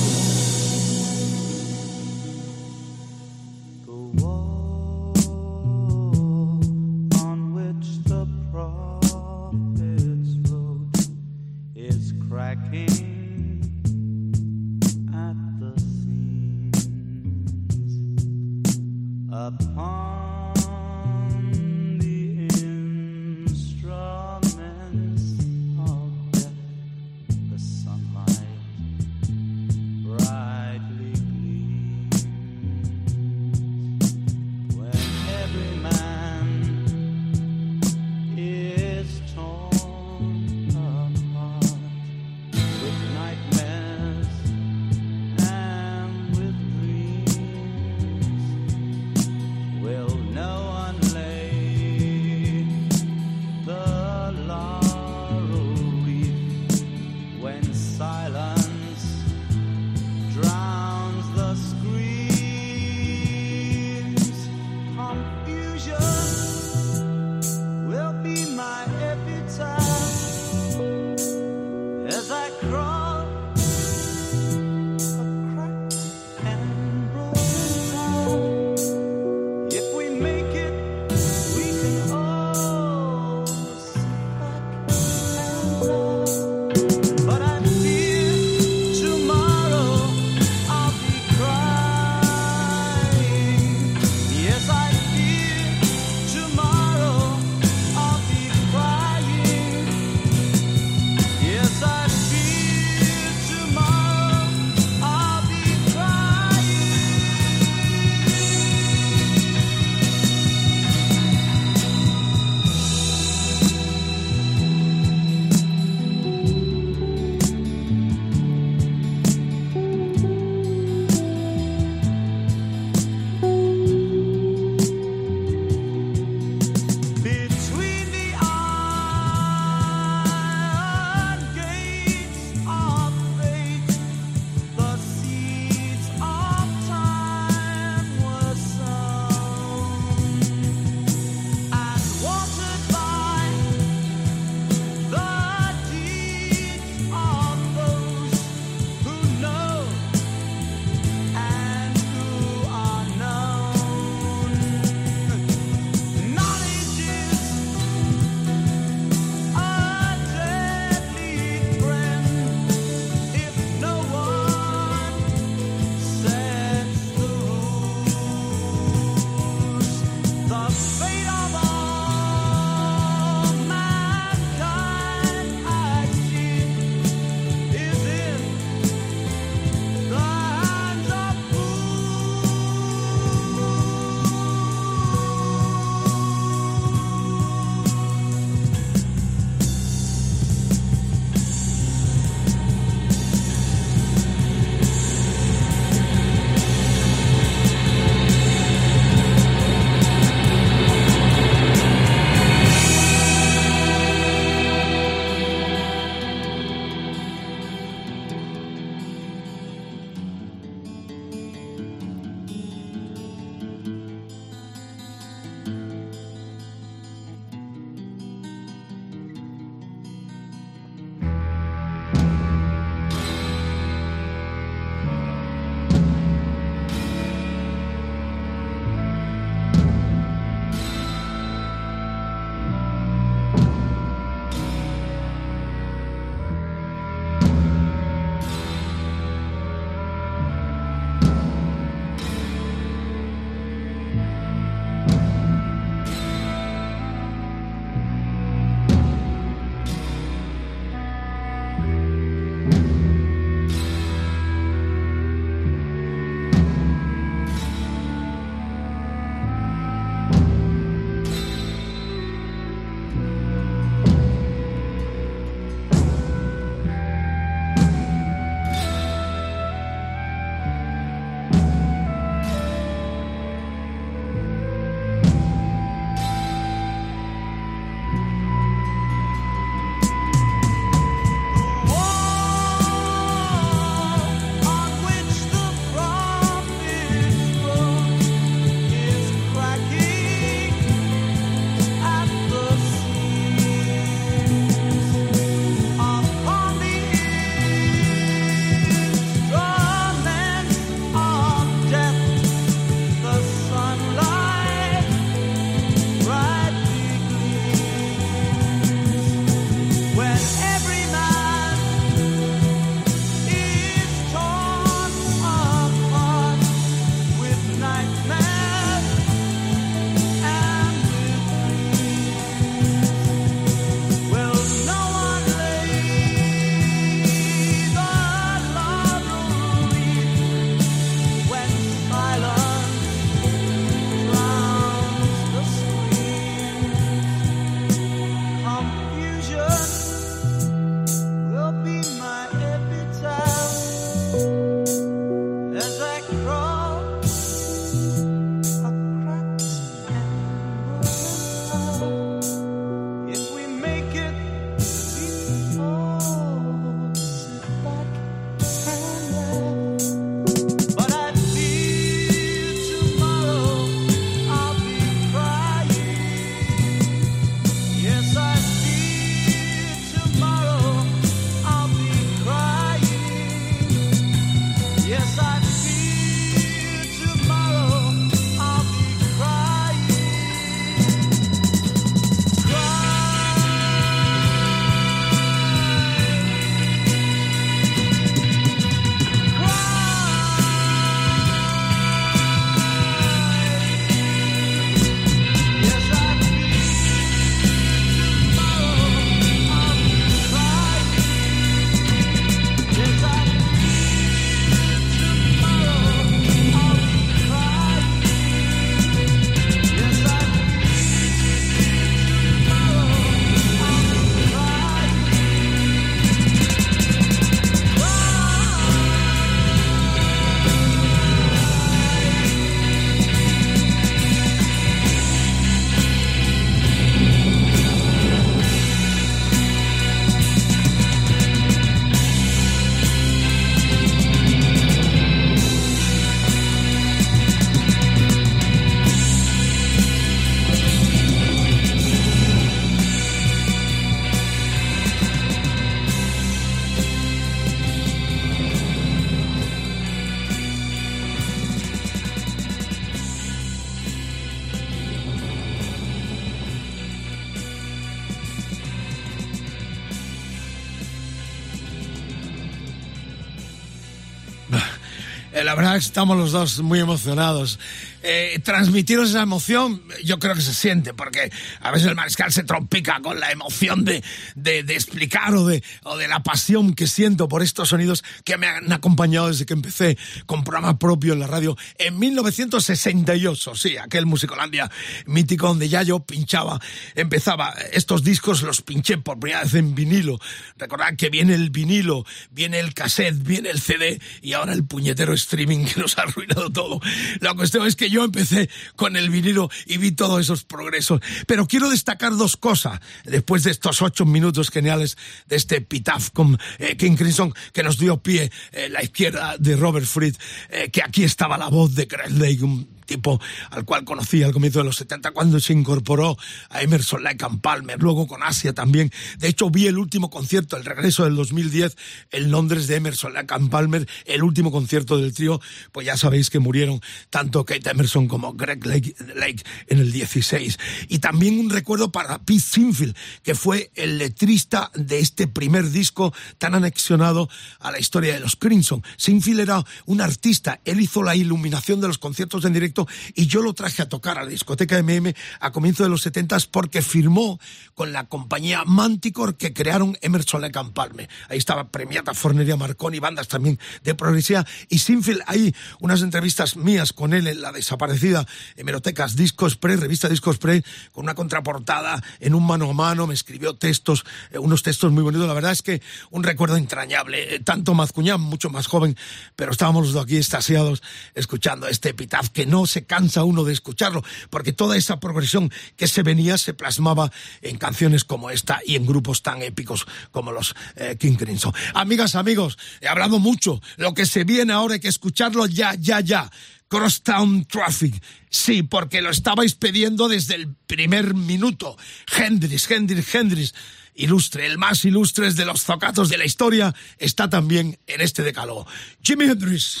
Estamos los dos muy emocionados. Eh, transmitiros esa emoción, yo creo que se siente, porque a veces el mariscal se trompica con la emoción de, de, de explicar o de, o de la pasión que siento por estos sonidos que me han acompañado desde que empecé con programa propio en la radio en 1968. Sí, aquel Musicolandia mítico donde ya yo pinchaba, empezaba estos discos, los pinché por primera vez en vinilo. Recordad que viene el vinilo, viene el cassette, viene el CD y ahora el puñetero streaming que nos ha arruinado todo. La cuestión es que yo empecé con el vinilo y vi todos esos progresos. Pero quiero destacar dos cosas después de estos ocho minutos geniales de este epitaph con eh, King Crimson que nos dio pie eh, la izquierda de Robert Fried, eh, que aquí estaba la voz de Greg Lake, tipo al cual conocí al comienzo de los 70 cuando se incorporó a Emerson Lake and Palmer, luego con Asia también. De hecho, vi el último concierto, el regreso del 2010 en Londres de Emerson Lake and Palmer, el último concierto del trío, pues ya sabéis que murieron tanto Kate Emerson como Greg Lake, Lake en el 16. Y también un recuerdo para Pete Sinfield, que fue el letrista de este primer disco tan anexionado a la historia de los Crimson. Sinfield era un artista, él hizo la iluminación de los conciertos en directo y yo lo traje a tocar a la discoteca MM a comienzos de los 70 porque firmó con la compañía Manticore que crearon Emerson Lake and Palmer. Ahí estaba premiata Forneria Marconi, bandas también de progresiva y Sinfield, hay unas entrevistas mías con él en la desaparecida hemerotecas Discos Pre, revista Discos Pre, con una contraportada en un mano a mano, me escribió textos, eh, unos textos muy bonitos, la verdad es que un recuerdo entrañable, Eh, tanto Mazcuñán, mucho más joven, pero estábamos los dos aquí estasiados escuchando este epitaph que no se cansa uno de escucharlo, porque toda esa progresión que se venía se plasmaba en canciones como esta y en grupos tan épicos como los eh, King Crimson. Amigas, amigos, he hablado mucho, lo que se viene ahora hay que escucharlo ya, ya, ya. Crosstown Traffic. Sí, porque lo estabais pidiendo desde el primer minuto. Hendrix, Hendrix, Hendrix. Ilustre, el más ilustre de los zocatos de la historia, está también en este decálogo. Jimi Hendrix.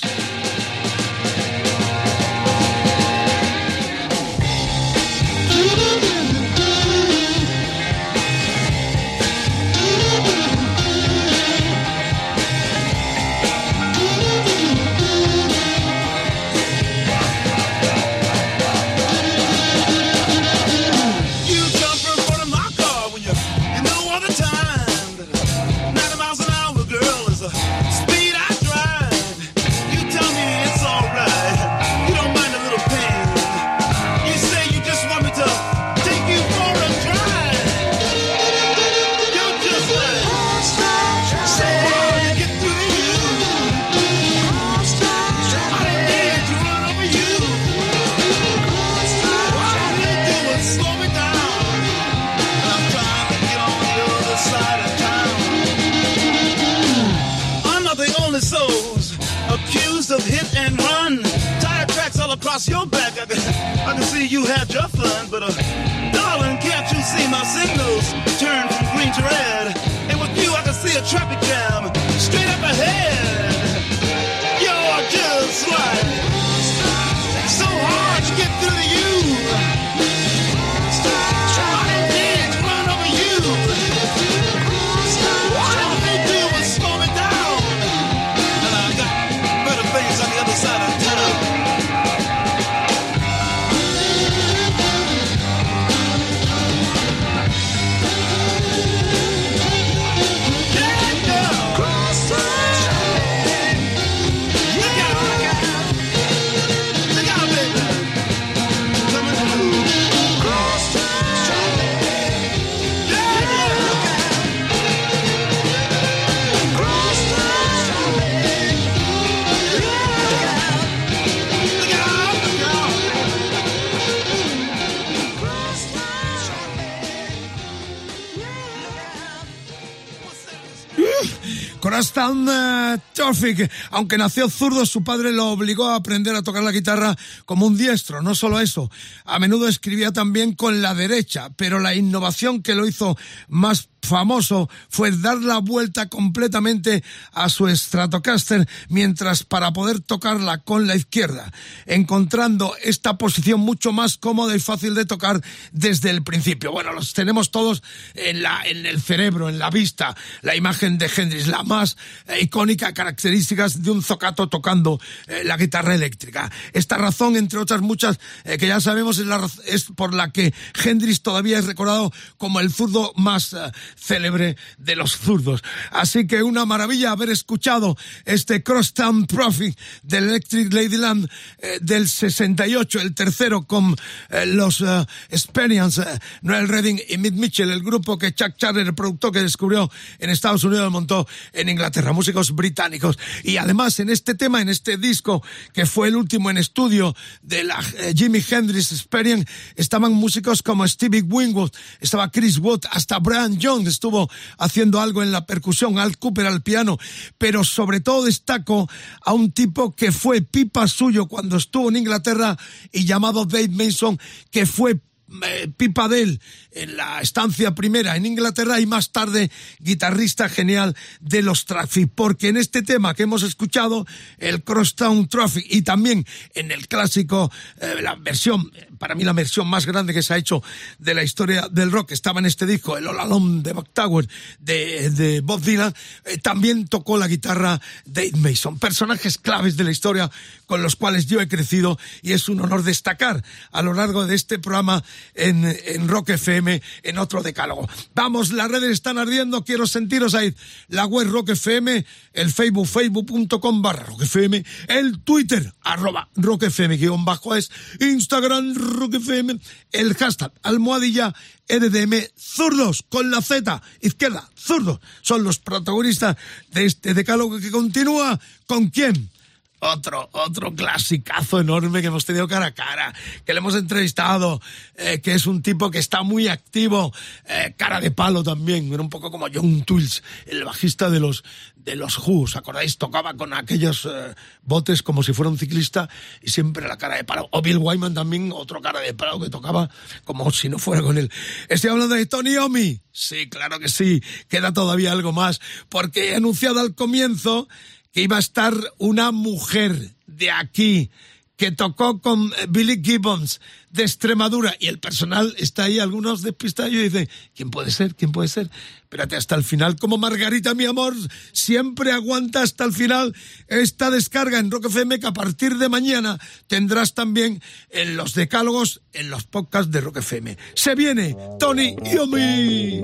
Aunque nació zurdo, su padre lo obligó a aprender a tocar la guitarra como un diestro. No solo eso, a menudo escribía también con la derecha, pero la innovación que lo hizo más famoso fue dar la vuelta completamente a su Stratocaster mientras para poder tocarla con la izquierda, encontrando esta posición mucho más cómoda y fácil de tocar desde el principio. Bueno, los tenemos todos en, la, en el cerebro, en la vista, la imagen de Hendrix, la más eh, icónica características de un zocato tocando eh, la guitarra eléctrica. Esta razón, entre otras muchas eh, que ya sabemos, es, por la que Hendrix todavía es recordado como el zurdo más célebre de los zurdos. Así que una maravilla haber escuchado este Crosstown Prophet del Electric Ladyland eh, del 68, el tercero con eh, los eh, Experience, eh, Noel Redding y Mick Mitchell, el grupo que Chuck Charter, el productor que descubrió en Estados Unidos, montó en Inglaterra, músicos británicos. Y además en este tema, en este disco, que fue el último en estudio de la Jimi Hendrix Experience, estaban músicos como Stevie Winwood, estaba Chris Wood, hasta Brian Jones estuvo haciendo algo en la percusión, Al Cooper al piano, pero sobre todo destaco a un tipo que fue pipa suyo cuando estuvo en Inglaterra y llamado Dave Mason, que fue pipa de él en la estancia primera en Inglaterra y más tarde guitarrista genial de los Traffic, porque en este tema que hemos escuchado, el Crosstown Traffic y también en el clásico, eh, la versión, eh, para mí la versión más grande que se ha hecho de la historia del rock, estaba en este disco, el All Alone de Buck Tower de, de Bob Dylan, eh, también tocó la guitarra Dave Mason, personajes claves de la historia con los cuales yo he crecido y es un honor destacar a lo largo de este programa en, en Rock FM en otro decálogo. Vamos, las redes están ardiendo, quiero sentiros ahí. La web Rock FM, el Facebook, facebook.com barra Rock FM, el Twitter, arroba Rock FM guion bajo es, Instagram Rock FM, el hashtag almohadilla RDM zurdos con la Z izquierda, zurdos, son los protagonistas de este decálogo que continúa con quién? Otro, otro clasicazo enorme que hemos tenido cara a cara, que le hemos entrevistado, eh, que es un tipo que está muy activo, eh, cara de palo también, era un poco como John Tools, el bajista de los, de los Who, ¿os acordáis? Tocaba con aquellos eh, botes como si fuera un ciclista y siempre la cara de palo. O Bill Wyman también, otro cara de palo que tocaba como si no fuera con él. Estoy hablando de Tony Omi. Sí, claro que sí, queda todavía algo más, porque he anunciado al comienzo que iba a estar una mujer de aquí que tocó con eh, Billy Gibbons de Extremadura y el personal está ahí, algunos despistados y dicen, ¿quién puede ser? ¿quién puede ser? Espérate hasta el final, como Margarita, mi amor, siempre aguanta hasta el final esta descarga en Rock FM que a partir de mañana tendrás también en los decálogos, en los podcasts de Rock FM. Se viene Tony Yomi.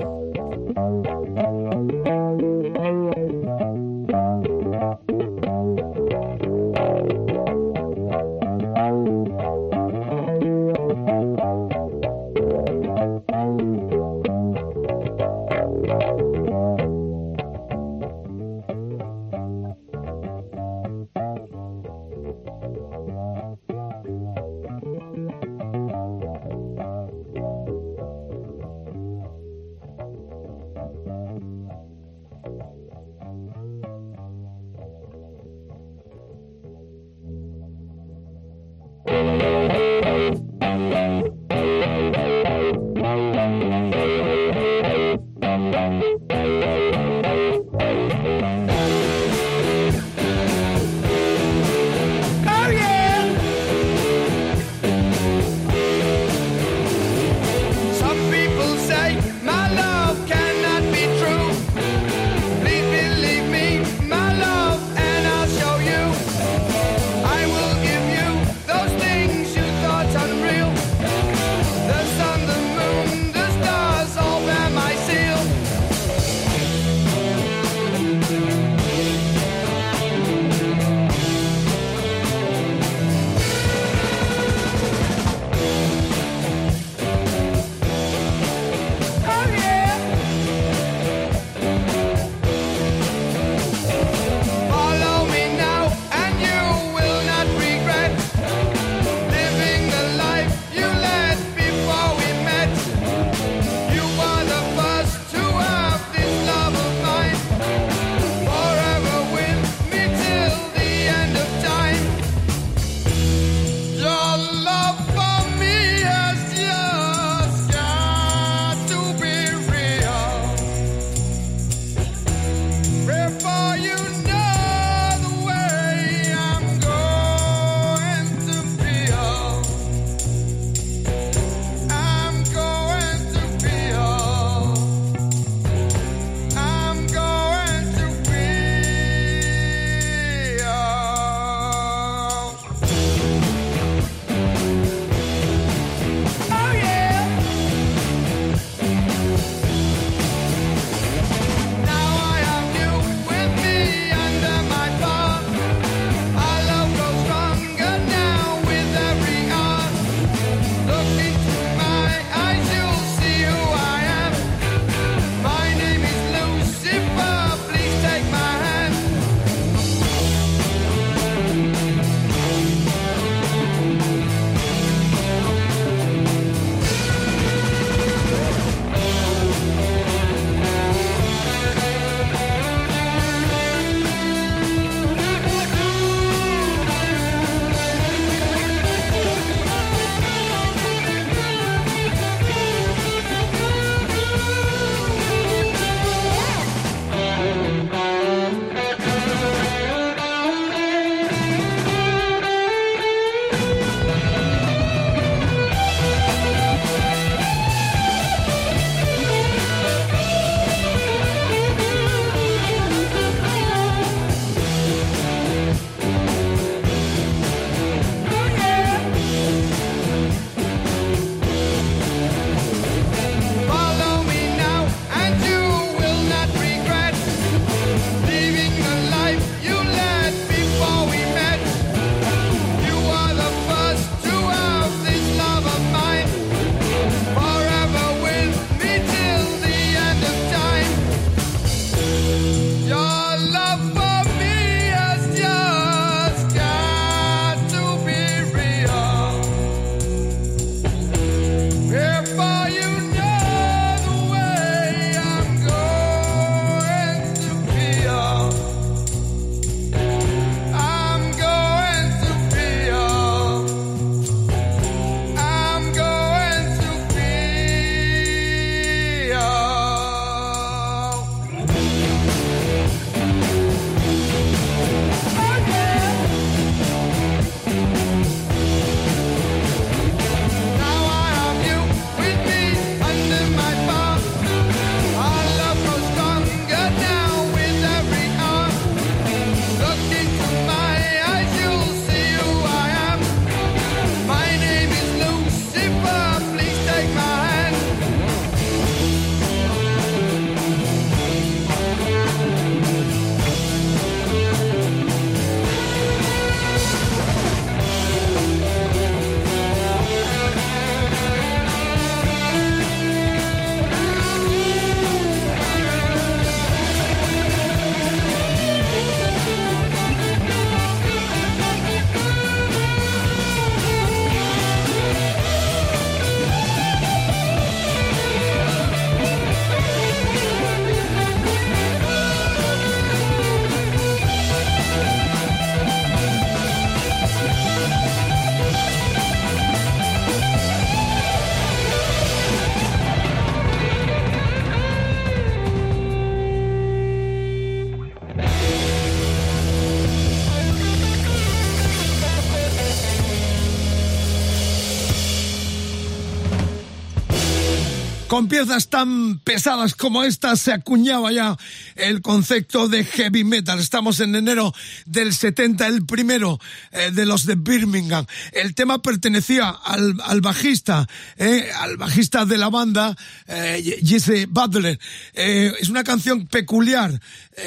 Con piezas tan pesadas como esta se acuñaba ya el concepto de heavy metal. Estamos en enero del 70, el primero eh, de los de Birmingham. El tema pertenecía al, al bajista, eh, al bajista de la banda, eh, Jesse Butler. Eh, es una canción peculiar.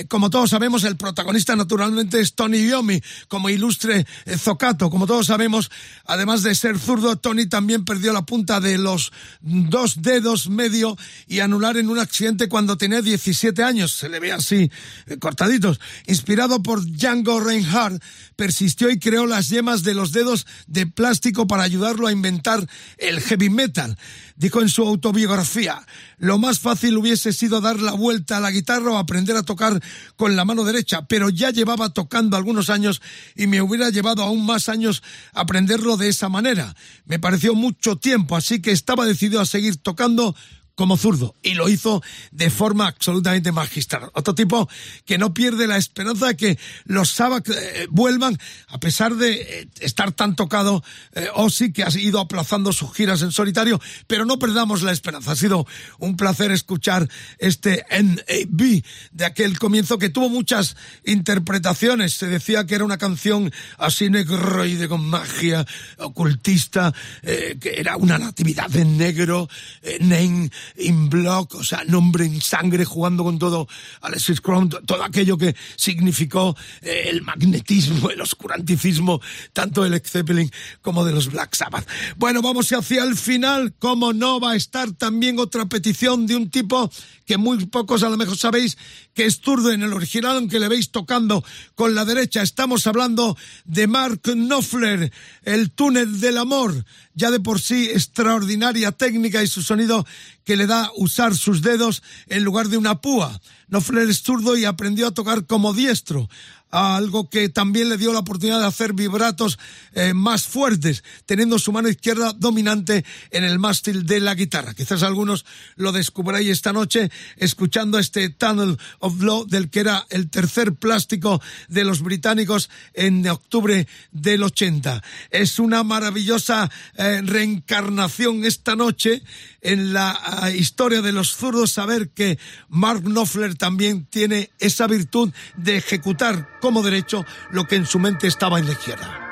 Como todos sabemos, el protagonista naturalmente es Tony Iommi, como ilustre zocato. Como todos sabemos, además de ser zurdo, Tony también perdió la punta de los dos dedos medio y anular en un accidente cuando tenía 17 años. Así, eh, cortaditos. Inspirado por Django Reinhardt, persistió y creó las yemas de los dedos de plástico para ayudarlo a inventar el heavy metal. Dijo en su autobiografía, lo más fácil hubiese sido dar la vuelta a la guitarra o aprender a tocar con la mano derecha, pero ya llevaba tocando algunos años y me hubiera llevado aún más años aprenderlo de esa manera. Me pareció mucho tiempo, así que estaba decidido a seguir tocando como zurdo y lo hizo de forma absolutamente magistral. Otro tipo que no pierde la esperanza de que los Sabbath eh, vuelvan a pesar de eh, estar tan tocado eh, Ozzy que ha ido aplazando sus giras en solitario, pero no perdamos la esperanza. Ha sido un placer escuchar este NAB de aquel comienzo que tuvo muchas interpretaciones. Se decía que era una canción así negroide con magia ocultista, eh, que era una natividad de negro, name in block, o sea, nombre en sangre, jugando con todo Alexis Crown, todo aquello que significó eh, el magnetismo, el oscuranticismo, tanto de Led Zeppelin como de los Black Sabbath. Bueno, vamos hacia el final, como no va a estar también otra petición de un tipo que muy pocos a lo mejor sabéis que es zurdo en el original, aunque le veis tocando con la derecha. Estamos hablando de Mark Knopfler, el túnel del amor, ya de por sí extraordinaria técnica y su sonido que le da usar sus dedos en lugar de una púa. Knopfler es zurdo y aprendió a tocar como diestro algo que también le dio la oportunidad de hacer vibratos eh, más fuertes, teniendo su mano izquierda dominante en el mástil de la guitarra. Quizás algunos lo descubráis esta noche escuchando este Tunnel of Law del que era el tercer plástico de los británicos en octubre del 80. Es una maravillosa eh, reencarnación esta noche en la uh, historia de los zurdos saber que Mark Knopfler también tiene esa virtud de ejecutar como derecho lo que en su mente estaba en la izquierda.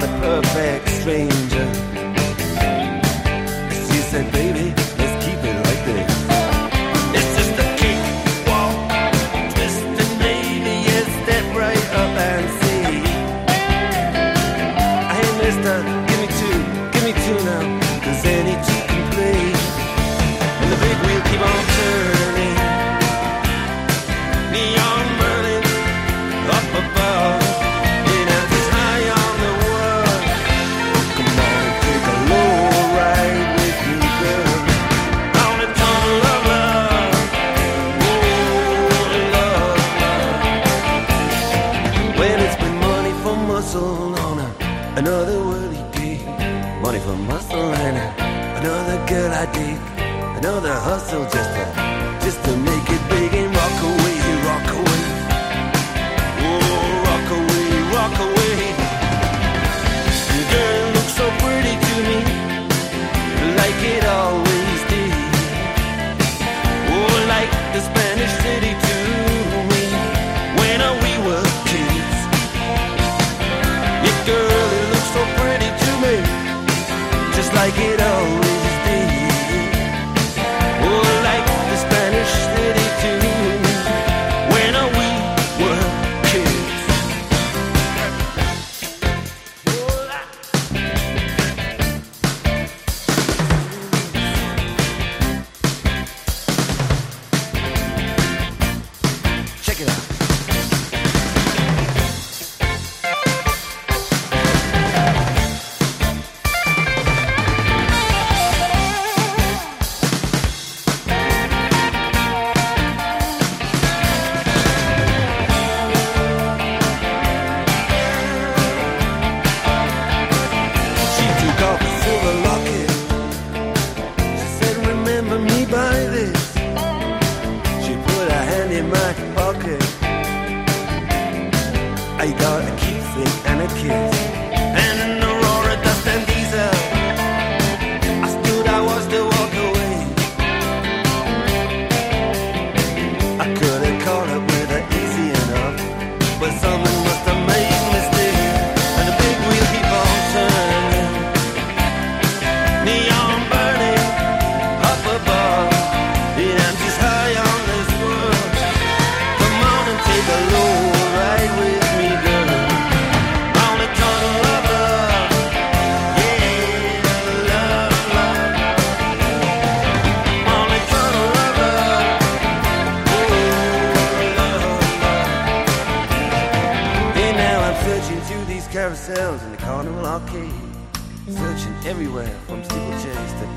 not a perfect stranger. still just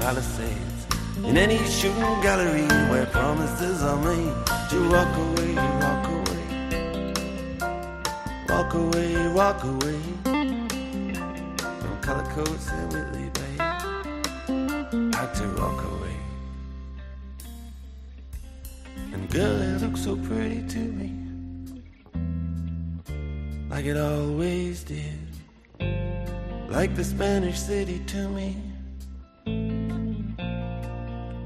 palisades. In any shooting gallery where promises are made to walk away, walk away. Walk away, walk away. From color coats and Whitley Bay. Like to walk away. And girl, it looks so pretty to me. Like it always did. Like the Spanish city to me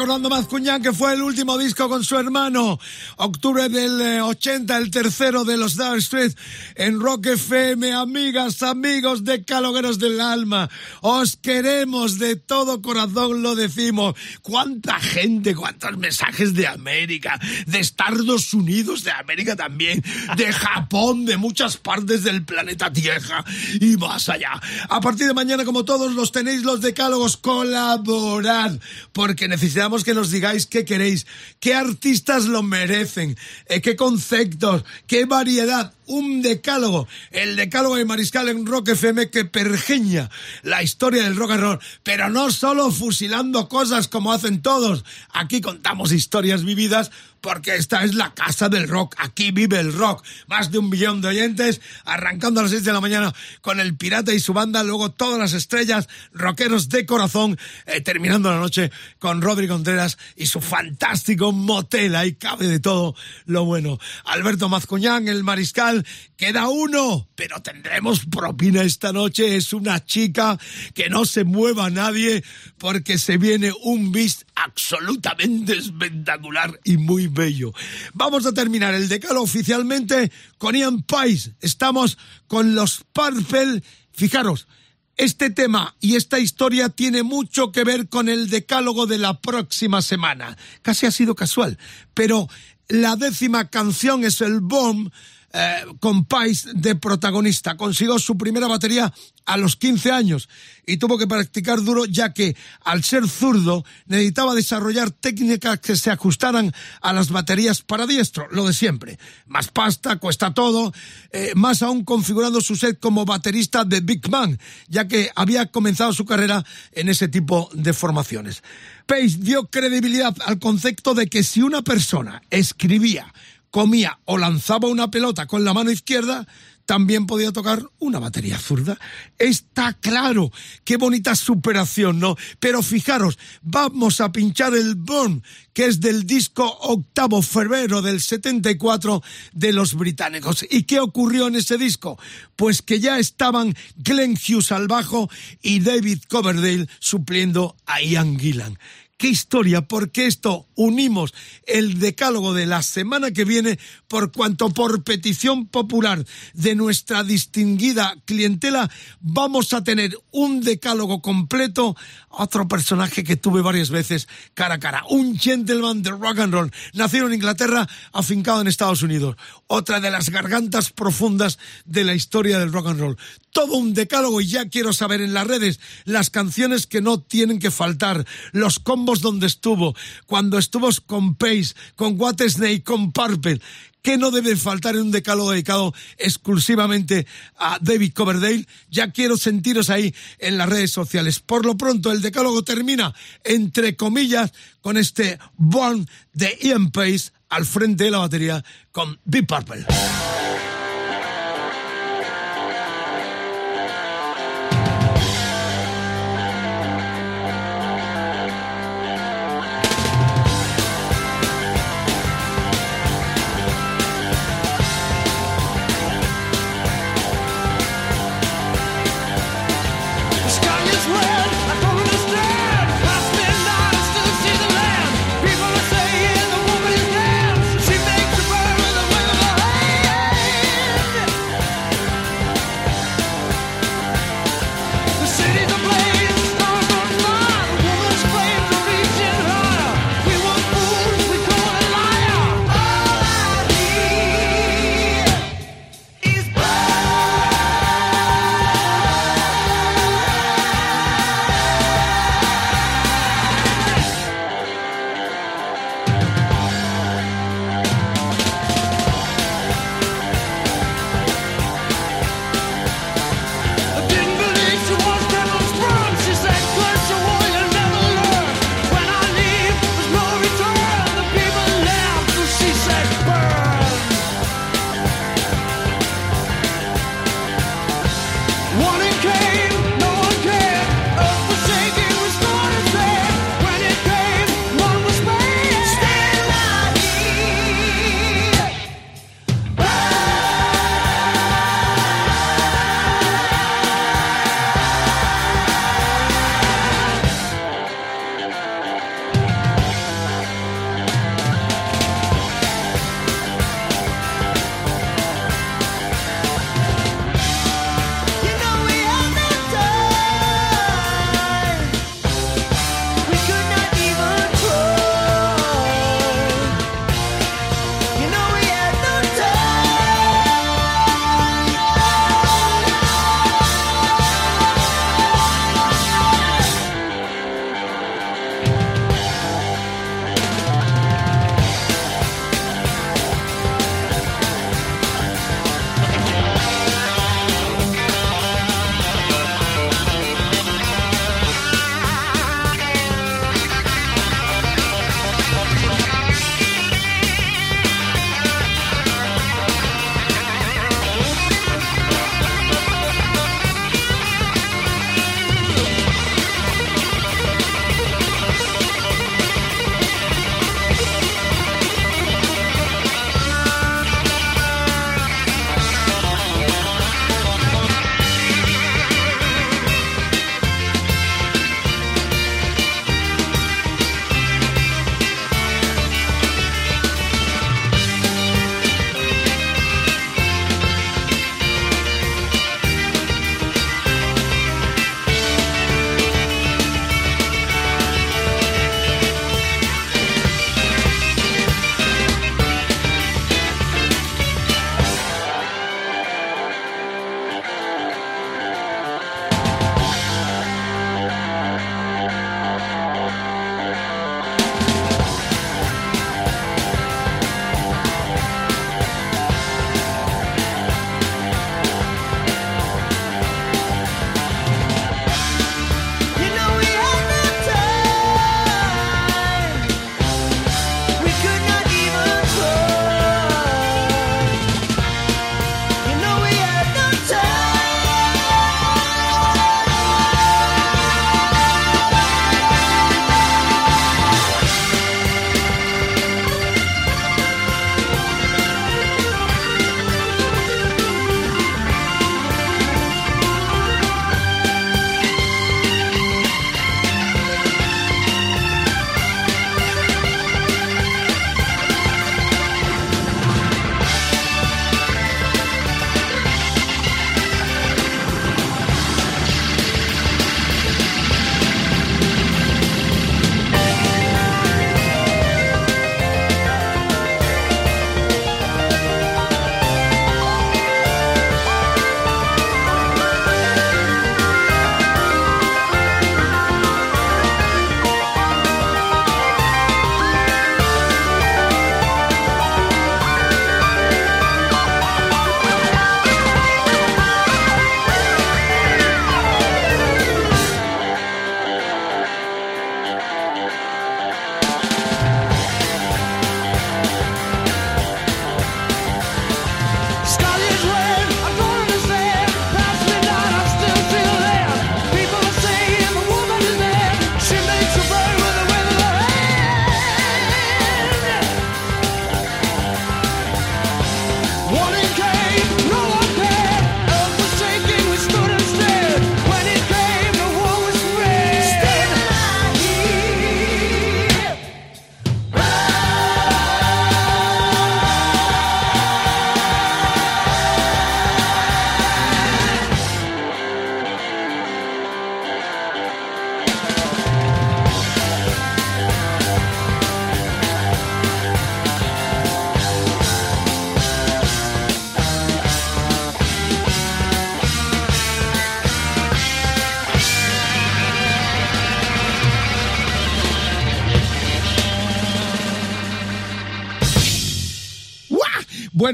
recordando Mazcuñán que fue el último disco con su hermano. Octubre del eh, 80, el tercero de los Dark Street en Rock FM. Amigas, amigos de Calogueros del Alma. Os queremos de todo corazón, lo decimos. Cuánta gente, cuántos mensajes de América, de Estados Unidos, de América también, de Japón, de muchas partes del planeta Tierra y más allá. A partir de mañana, como todos los tenéis, los decálogos, colaborad, porque necesitamos que nos digáis qué queréis, qué artistas lo merecen, eh, qué conceptos, qué variedad. Un decálogo, el decálogo de Mariscal en Rock FM que pergeña la historia del rock and roll, pero no solo fusilando cosas como hacen todos. Aquí contamos historias vividas porque esta es la casa del rock. Aquí vive el rock. Más de un millón de oyentes, arrancando a las 6 de la mañana con el Pirata y su banda, luego todas las estrellas, rockeros de corazón, eh, terminando la noche con Rodri Contreras y su fantástico motel. Ahí cabe de todo lo bueno. Alberto Mazcuñán, el mariscal, queda uno, pero tendremos propina esta noche. Es una chica que no se mueva nadie porque se viene un bis absolutamente espectacular y muy bello. Vamos a terminar el decalo oficialmente con Ian Pais. Estamos con los Purple. Fijaros, este tema y esta historia tiene mucho que ver con el decálogo de la próxima semana. Casi ha sido casual, pero la décima canción es el Bomb. Eh, con Pais de protagonista. Consiguió su primera batería a los 15 años y tuvo que practicar duro ya que al ser zurdo necesitaba desarrollar técnicas que se ajustaran a las baterías para diestro, lo de siempre. Más pasta, cuesta todo, eh, más aún configurando su set como baterista de Big Bang, ya que había comenzado su carrera en ese tipo de formaciones. Pace dio credibilidad al concepto de que si una persona escribía comía o lanzaba una pelota con la mano izquierda, también podía tocar una batería zurda. Está claro, qué bonita superación, ¿no? Pero fijaros, vamos a pinchar el Burn, que es del disco octavo febrero del 74 de los británicos. ¿Y qué ocurrió en ese disco? Pues que ya estaban Glenn Hughes al bajo y David Coverdale supliendo a Ian Gillan qué historia, porque esto unimos el decálogo de la semana que viene por cuanto por petición popular de nuestra distinguida clientela vamos a tener un decálogo completo otro personaje que tuve varias veces cara a cara, un gentleman de rock and roll, nacido en Inglaterra, afincado en Estados Unidos, otra de las gargantas profundas de la historia del rock and roll. Todo un decálogo y ya quiero saber en las redes las canciones que no tienen que faltar, los combos donde estuvo, cuando estuvo con Pace, con What Snake, con Purple, que no debe faltar en un decálogo dedicado exclusivamente a David Coverdale. Ya quiero sentiros ahí en las redes sociales. Por lo pronto, el decálogo termina, entre comillas, con este Born de Ian Pace al frente de la batería con Deep Purple.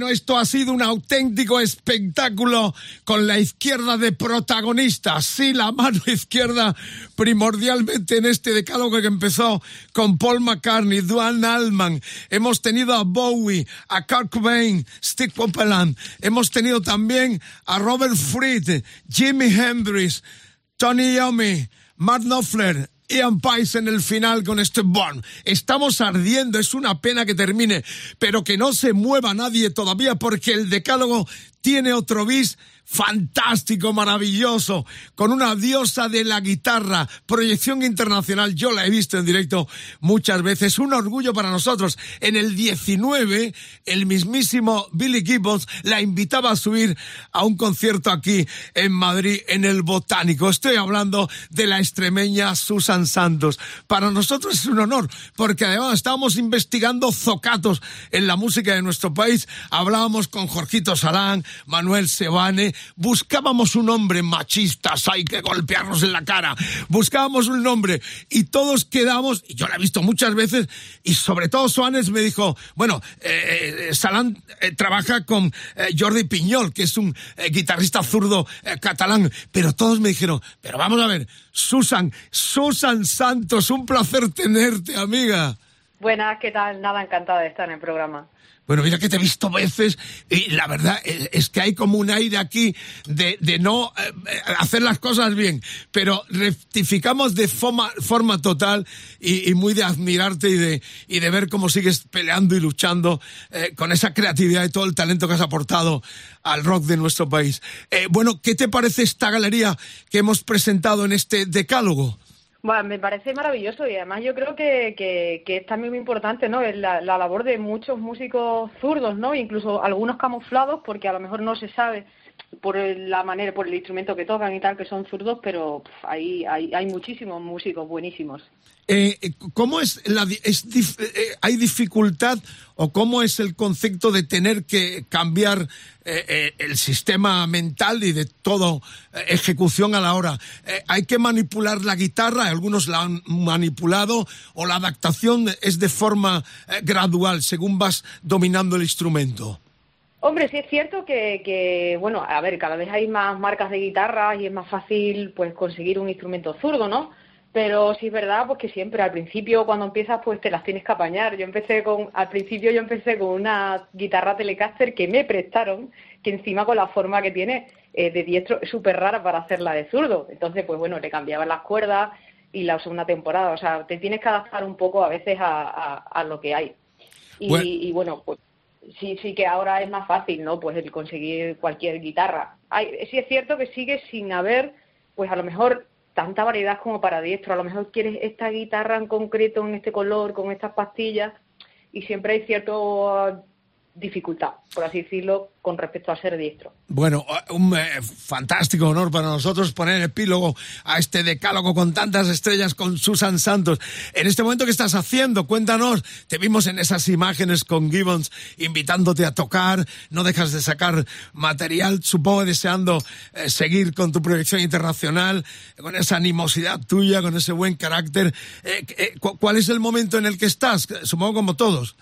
Esto ha sido un auténtico espectáculo con la izquierda de protagonista. Sí, la mano izquierda primordialmente en este decálogo que empezó con Paul McCartney, Duane Allman. Hemos tenido a Bowie, a Kurt Cobain, Steve Copeland. Hemos tenido también a Robert Fried, Jimi Hendrix, Tony Iommi, Mark Knopfler, Ian Pais en el final con este bon. Estamos ardiendo, es una pena que termine, pero que no se mueva nadie todavía porque el decálogo tiene otro bis fantástico, maravilloso, con una diosa de la guitarra, proyección internacional, yo la he visto en directo muchas veces, un orgullo para nosotros. En el 19, el mismísimo Billy Gibbons la invitaba a subir a un concierto aquí en Madrid, en el Botánico. Estoy hablando de la extremeña Susan Santos. Para nosotros es un honor, porque además estábamos investigando zocatos en la música de nuestro país. Hablábamos con Jorgito Salán, Manuel Sebane, buscábamos un hombre machistas, hay que golpearnos en la cara, buscábamos un nombre y todos quedamos, y yo la he visto muchas veces, y sobre todo Soanes me dijo, bueno, eh, Salán eh, trabaja con eh, Jordi Piñol, que es un eh, guitarrista zurdo eh, catalán, pero todos me dijeron, pero vamos a ver, Susan, Susan Santos, un placer tenerte, amiga. Buenas, ¿qué tal? Nada, encantada de estar en el programa. Bueno, mira que te he visto veces y la verdad es, que hay como un aire aquí de, de no eh, hacer las cosas bien, pero rectificamos de forma, forma total y, y muy de admirarte y de, y de ver cómo sigues peleando y luchando eh, con esa creatividad y todo el talento que has aportado al rock de nuestro país. Eh, bueno, ¿qué te parece esta galería que hemos presentado en este decálogo? Bueno, me parece maravilloso y además yo creo que, que, que es también muy importante, ¿no? La, la labor de muchos músicos zurdos, ¿no? Incluso algunos camuflados, porque a lo mejor no se sabe por la manera, por el instrumento que tocan y tal, que son zurdos, pero pf, hay, hay, hay muchísimos músicos buenísimos. Eh, eh, ¿Cómo es la es dif- eh, hay dificultad o cómo es el concepto de tener que cambiar eh, eh, el sistema mental y de todo eh, ejecución a la hora? Eh, hay que manipular la guitarra, algunos la han manipulado o la adaptación es de forma eh, gradual según vas dominando el instrumento. Hombre, sí es cierto que, que, bueno, a ver, cada vez hay más marcas de guitarras y es más fácil, pues, conseguir un instrumento zurdo, ¿no? Pero sí es verdad, pues que siempre al principio cuando empiezas, pues te las tienes que apañar. Yo empecé con, al principio yo empecé con una guitarra Telecaster que me prestaron, que encima con la forma que tiene eh, de diestro es súper rara para hacerla de zurdo. Entonces, pues bueno, le cambiaban las cuerdas y la usé una temporada. O sea, te tienes que adaptar un poco a veces a, a, a lo que hay. Y Bueno. y bueno, pues sí, sí que ahora es más fácil, ¿no? Pues el conseguir cualquier guitarra. Hay, sí es cierto que sigue sin haber, pues a lo mejor tanta variedad como para diestro. A lo mejor quieres esta guitarra en concreto, en este color, con estas pastillas, y siempre hay cierta dificultad, por así decirlo, con respecto a ser diestro. Bueno, un eh, fantástico honor para nosotros poner epílogo a este decálogo con tantas estrellas con Susan Santos. En este momento, ¿qué estás haciendo? Cuéntanos. Te vimos en esas imágenes con Gibbons invitándote a tocar. No dejas de sacar material, supongo deseando eh, seguir con tu proyección internacional, con esa animosidad tuya, con ese buen carácter. Eh, eh, cu- ¿Cuál es el momento en el que estás? Supongo como todos.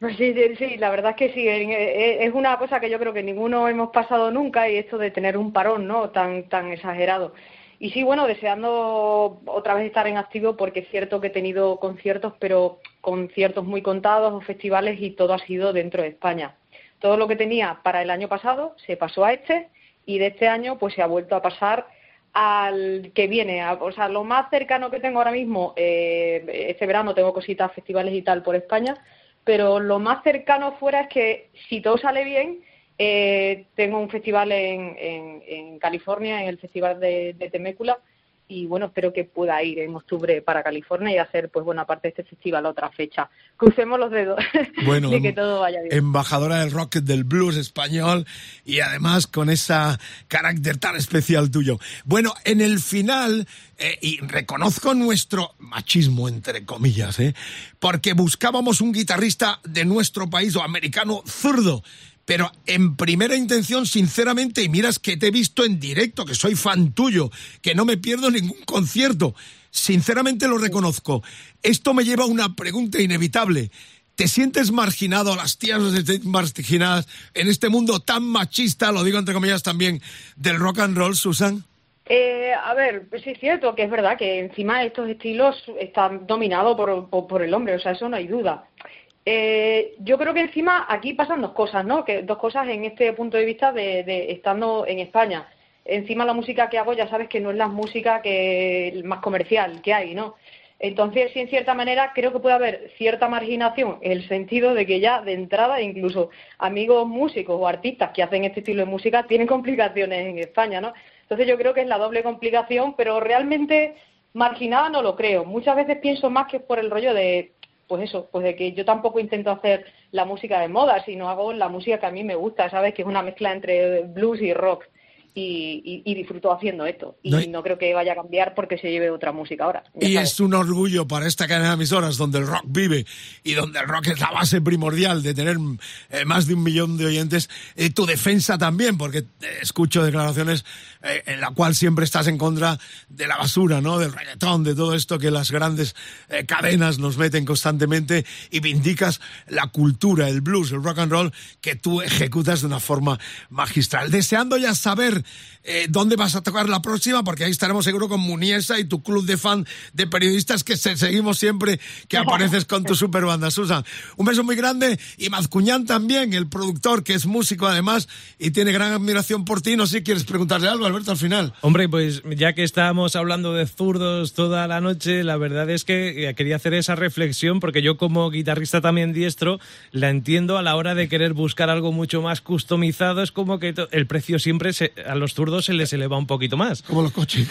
Pues sí, sí, la verdad es que sí, eh, eh, es una cosa que yo creo que ninguno hemos pasado nunca y esto de tener un parón, ¿no? Tan, tan exagerado. Y sí, bueno, deseando otra vez estar en activo porque es cierto que he tenido conciertos, pero conciertos muy contados o festivales y todo ha sido dentro de España. Todo lo que tenía para el año pasado se pasó a este y de este año pues se ha vuelto a pasar al que viene. O sea, lo más cercano que tengo ahora mismo, eh, este verano tengo cositas, festivales y tal por España, pero lo más cercano fuera es que si todo sale bien, eh, tengo un festival en, en, California, en el Festival de, de Temécula, y bueno, espero que pueda ir en octubre para California y hacer, pues bueno, aparte de este festival, otra fecha. Crucemos los dedos Bueno, de que todo vaya bien. embajadora del rock del blues español y además con ese carácter tan especial tuyo. Bueno, en el final, eh, y reconozco nuestro machismo, entre comillas, ¿eh? porque buscábamos un guitarrista de nuestro país o americano zurdo. Pero en primera intención, sinceramente, y miras que te he visto en directo, que soy fan tuyo, que no me pierdo ningún concierto. Sinceramente lo reconozco. Esto me lleva a una pregunta inevitable. ¿Te sientes marginado, las tías se sienten marginadas en este mundo tan machista, lo digo entre comillas también, del rock and roll, Susan? Eh, a ver, sí es cierto que es verdad que encima estos estilos están dominados por, por, por el hombre, o sea, eso no hay duda. Eh, yo creo que encima aquí pasan dos cosas, ¿no? Que dos cosas en este punto de vista de, de estando en España. Encima la música que hago ya sabes que no es la música que más comercial que hay, ¿no? Entonces, sí, en cierta manera, creo que puede haber cierta marginación en el sentido de que ya de entrada, incluso amigos músicos o artistas que hacen este estilo de música tienen complicaciones en España, ¿no? Entonces, yo creo que es la doble complicación, pero realmente marginada no lo creo. Muchas veces pienso más que por el rollo de, pues eso, pues de que yo tampoco intento hacer la música de moda, sino hago la música que a mí me gusta, ¿sabes? Que es una mezcla entre blues y rock. Y, y, y disfruto haciendo esto. Y No creo que vaya a cambiar porque se lleve otra música ahora. Y sabes. es un orgullo para esta cadena de emisoras donde el rock vive y donde el rock es la base primordial de tener eh, más de un millón de oyentes. Eh, tu defensa también, porque eh, escucho declaraciones eh, en la cual siempre estás en contra de la basura, ¿no? Del reggaetón, de todo esto que las grandes cadenas nos meten constantemente y vindicas la cultura, el blues, el rock and roll que tú ejecutas de una forma magistral. Deseando ya saber eh, dónde vas a tocar la próxima, porque ahí estaremos seguro con Muniesa y tu club de fan de periodistas que se- seguimos siempre que apareces con tu super banda. Susan, un beso muy grande y Mazcuñán también, el productor que es músico además y tiene gran admiración por ti. No sé si quieres preguntarle algo, Alberto, al final. Hombre, pues ya que estábamos hablando de zurdos toda la noche, la verdad es que eh, quería hacer esa reflexión porque yo como guitarrista también diestro la entiendo a la hora de querer buscar algo mucho más customizado. Es como que el precio siempre se- a los zurdos se les eleva un poquito más. Como los coches.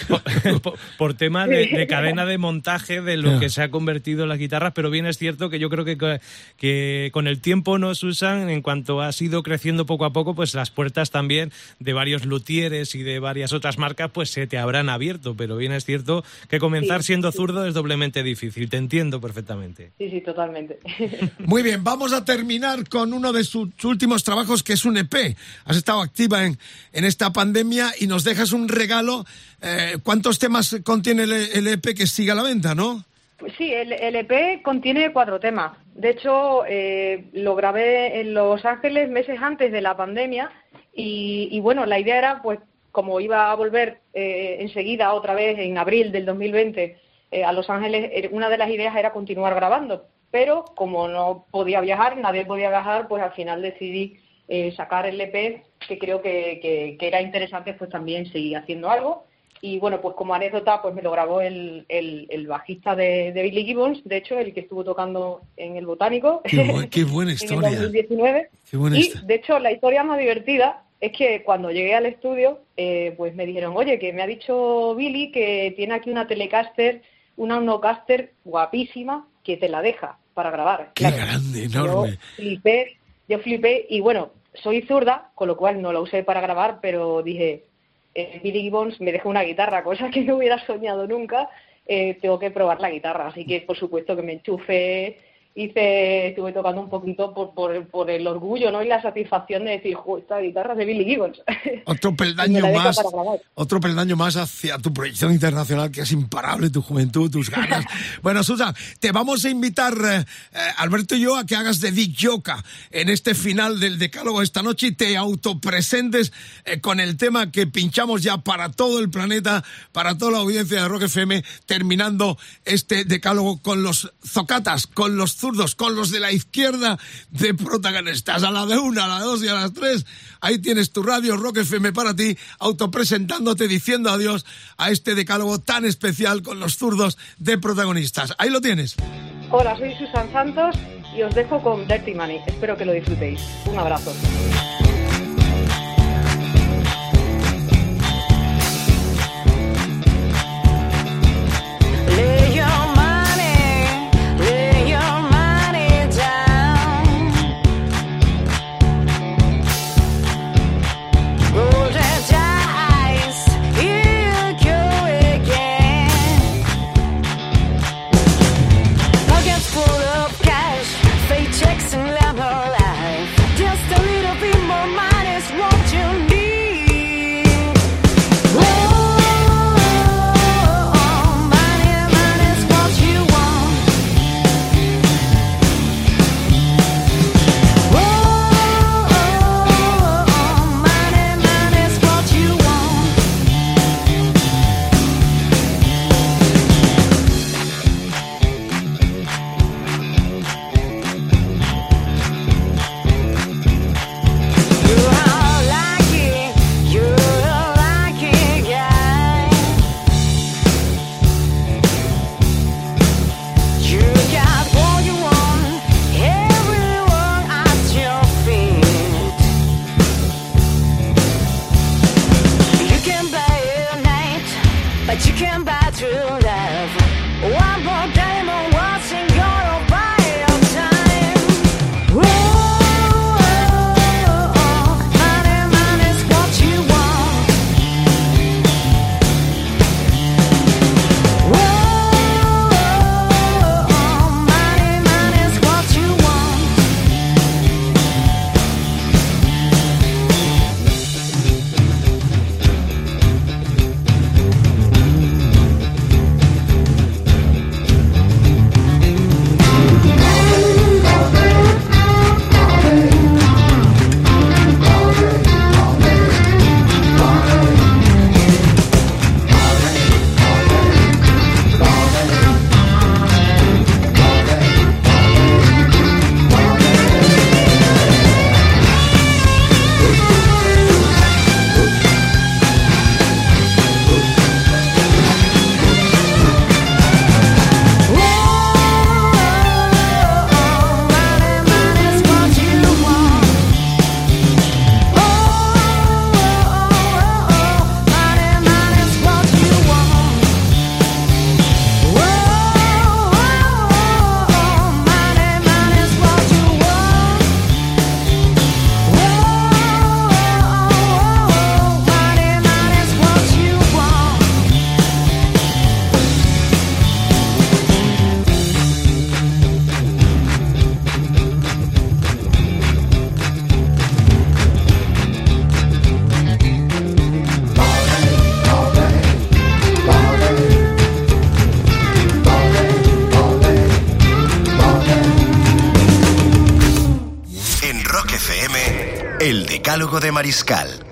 por, por tema de, de cadena de montaje de lo que se ha convertido en las guitarras, pero bien es cierto que yo creo que, que con el tiempo nos usan, en cuanto ha sido creciendo poco a poco, pues las puertas también de varios luthieres y de varias otras marcas, pues se te habrán abierto, pero bien es cierto que comenzar Sí, siendo sí. zurdo es doblemente difícil, te entiendo perfectamente. Sí, sí, totalmente. Muy bien, vamos a terminar con uno de sus últimos trabajos que es un EP. Has estado activa en, en esta pandemia y nos dejas un regalo. Eh, ¿Cuántos temas contiene el, el EP que sigue a la venta, no? Pues sí, el, el EP contiene cuatro temas. De hecho, eh, lo grabé en Los Ángeles meses antes de la pandemia y, y bueno, la idea era, pues, como iba a volver eh, enseguida otra vez en abril del 2020 eh, a Los Ángeles, eh, una de las ideas era continuar grabando. Pero como no podía viajar, nadie podía viajar, pues al final decidí eh, sacar el EP, que creo que, que- que era interesante, pues también seguir haciendo algo. Y bueno, pues como anécdota, pues me lo grabó el, el, el bajista de, de Billy Gibbons, de hecho, el que estuvo tocando en el Botánico. Qué, bu- qué buena en el historia. 2019. Qué buena y historia. de hecho, la historia más divertida es que cuando llegué al estudio, eh, pues me dijeron, oye, que me ha dicho Billy que tiene aquí una Telecaster, una Unocaster guapísima que te la deja para grabar. Qué grande, enorme. Yo flipé, yo flipé y bueno, soy zurda, con lo cual no la usé para grabar, pero dije, eh, Billy Gibbons me dejó una guitarra, cosa que no hubiera soñado nunca, eh, tengo que probar la guitarra, así que por supuesto que me enchufé, hice, estuve tocando un poquito por, por, por el orgullo ¿no? y la satisfacción de decir, "Jo, esta guitarra es de Billy Gibbons. Otro peldaño más, otro peldaño más hacia tu proyección internacional que es imparable, tu juventud, tus ganas. bueno, Susan, te vamos a invitar, eh, eh, Alberto y yo, a que hagas de Dick Yoka en este final del Decálogo esta noche y te autopresentes eh, con el tema que pinchamos ya para todo el planeta, para toda la audiencia de Rock FM, terminando este Decálogo con los zocatas, con los zurdos, con los de la izquierda de protagonistas, a la de una, a la dos y a las tres. Ahí tienes tu radio Rock FM para ti, autopresentándote, diciendo adiós a este decálogo tan especial con los zurdos de protagonistas. Ahí lo tienes. Hola, soy Susan Santos y os dejo con Dirty Money. Espero que lo disfrutéis. Un abrazo. El Decálogo de Mariscal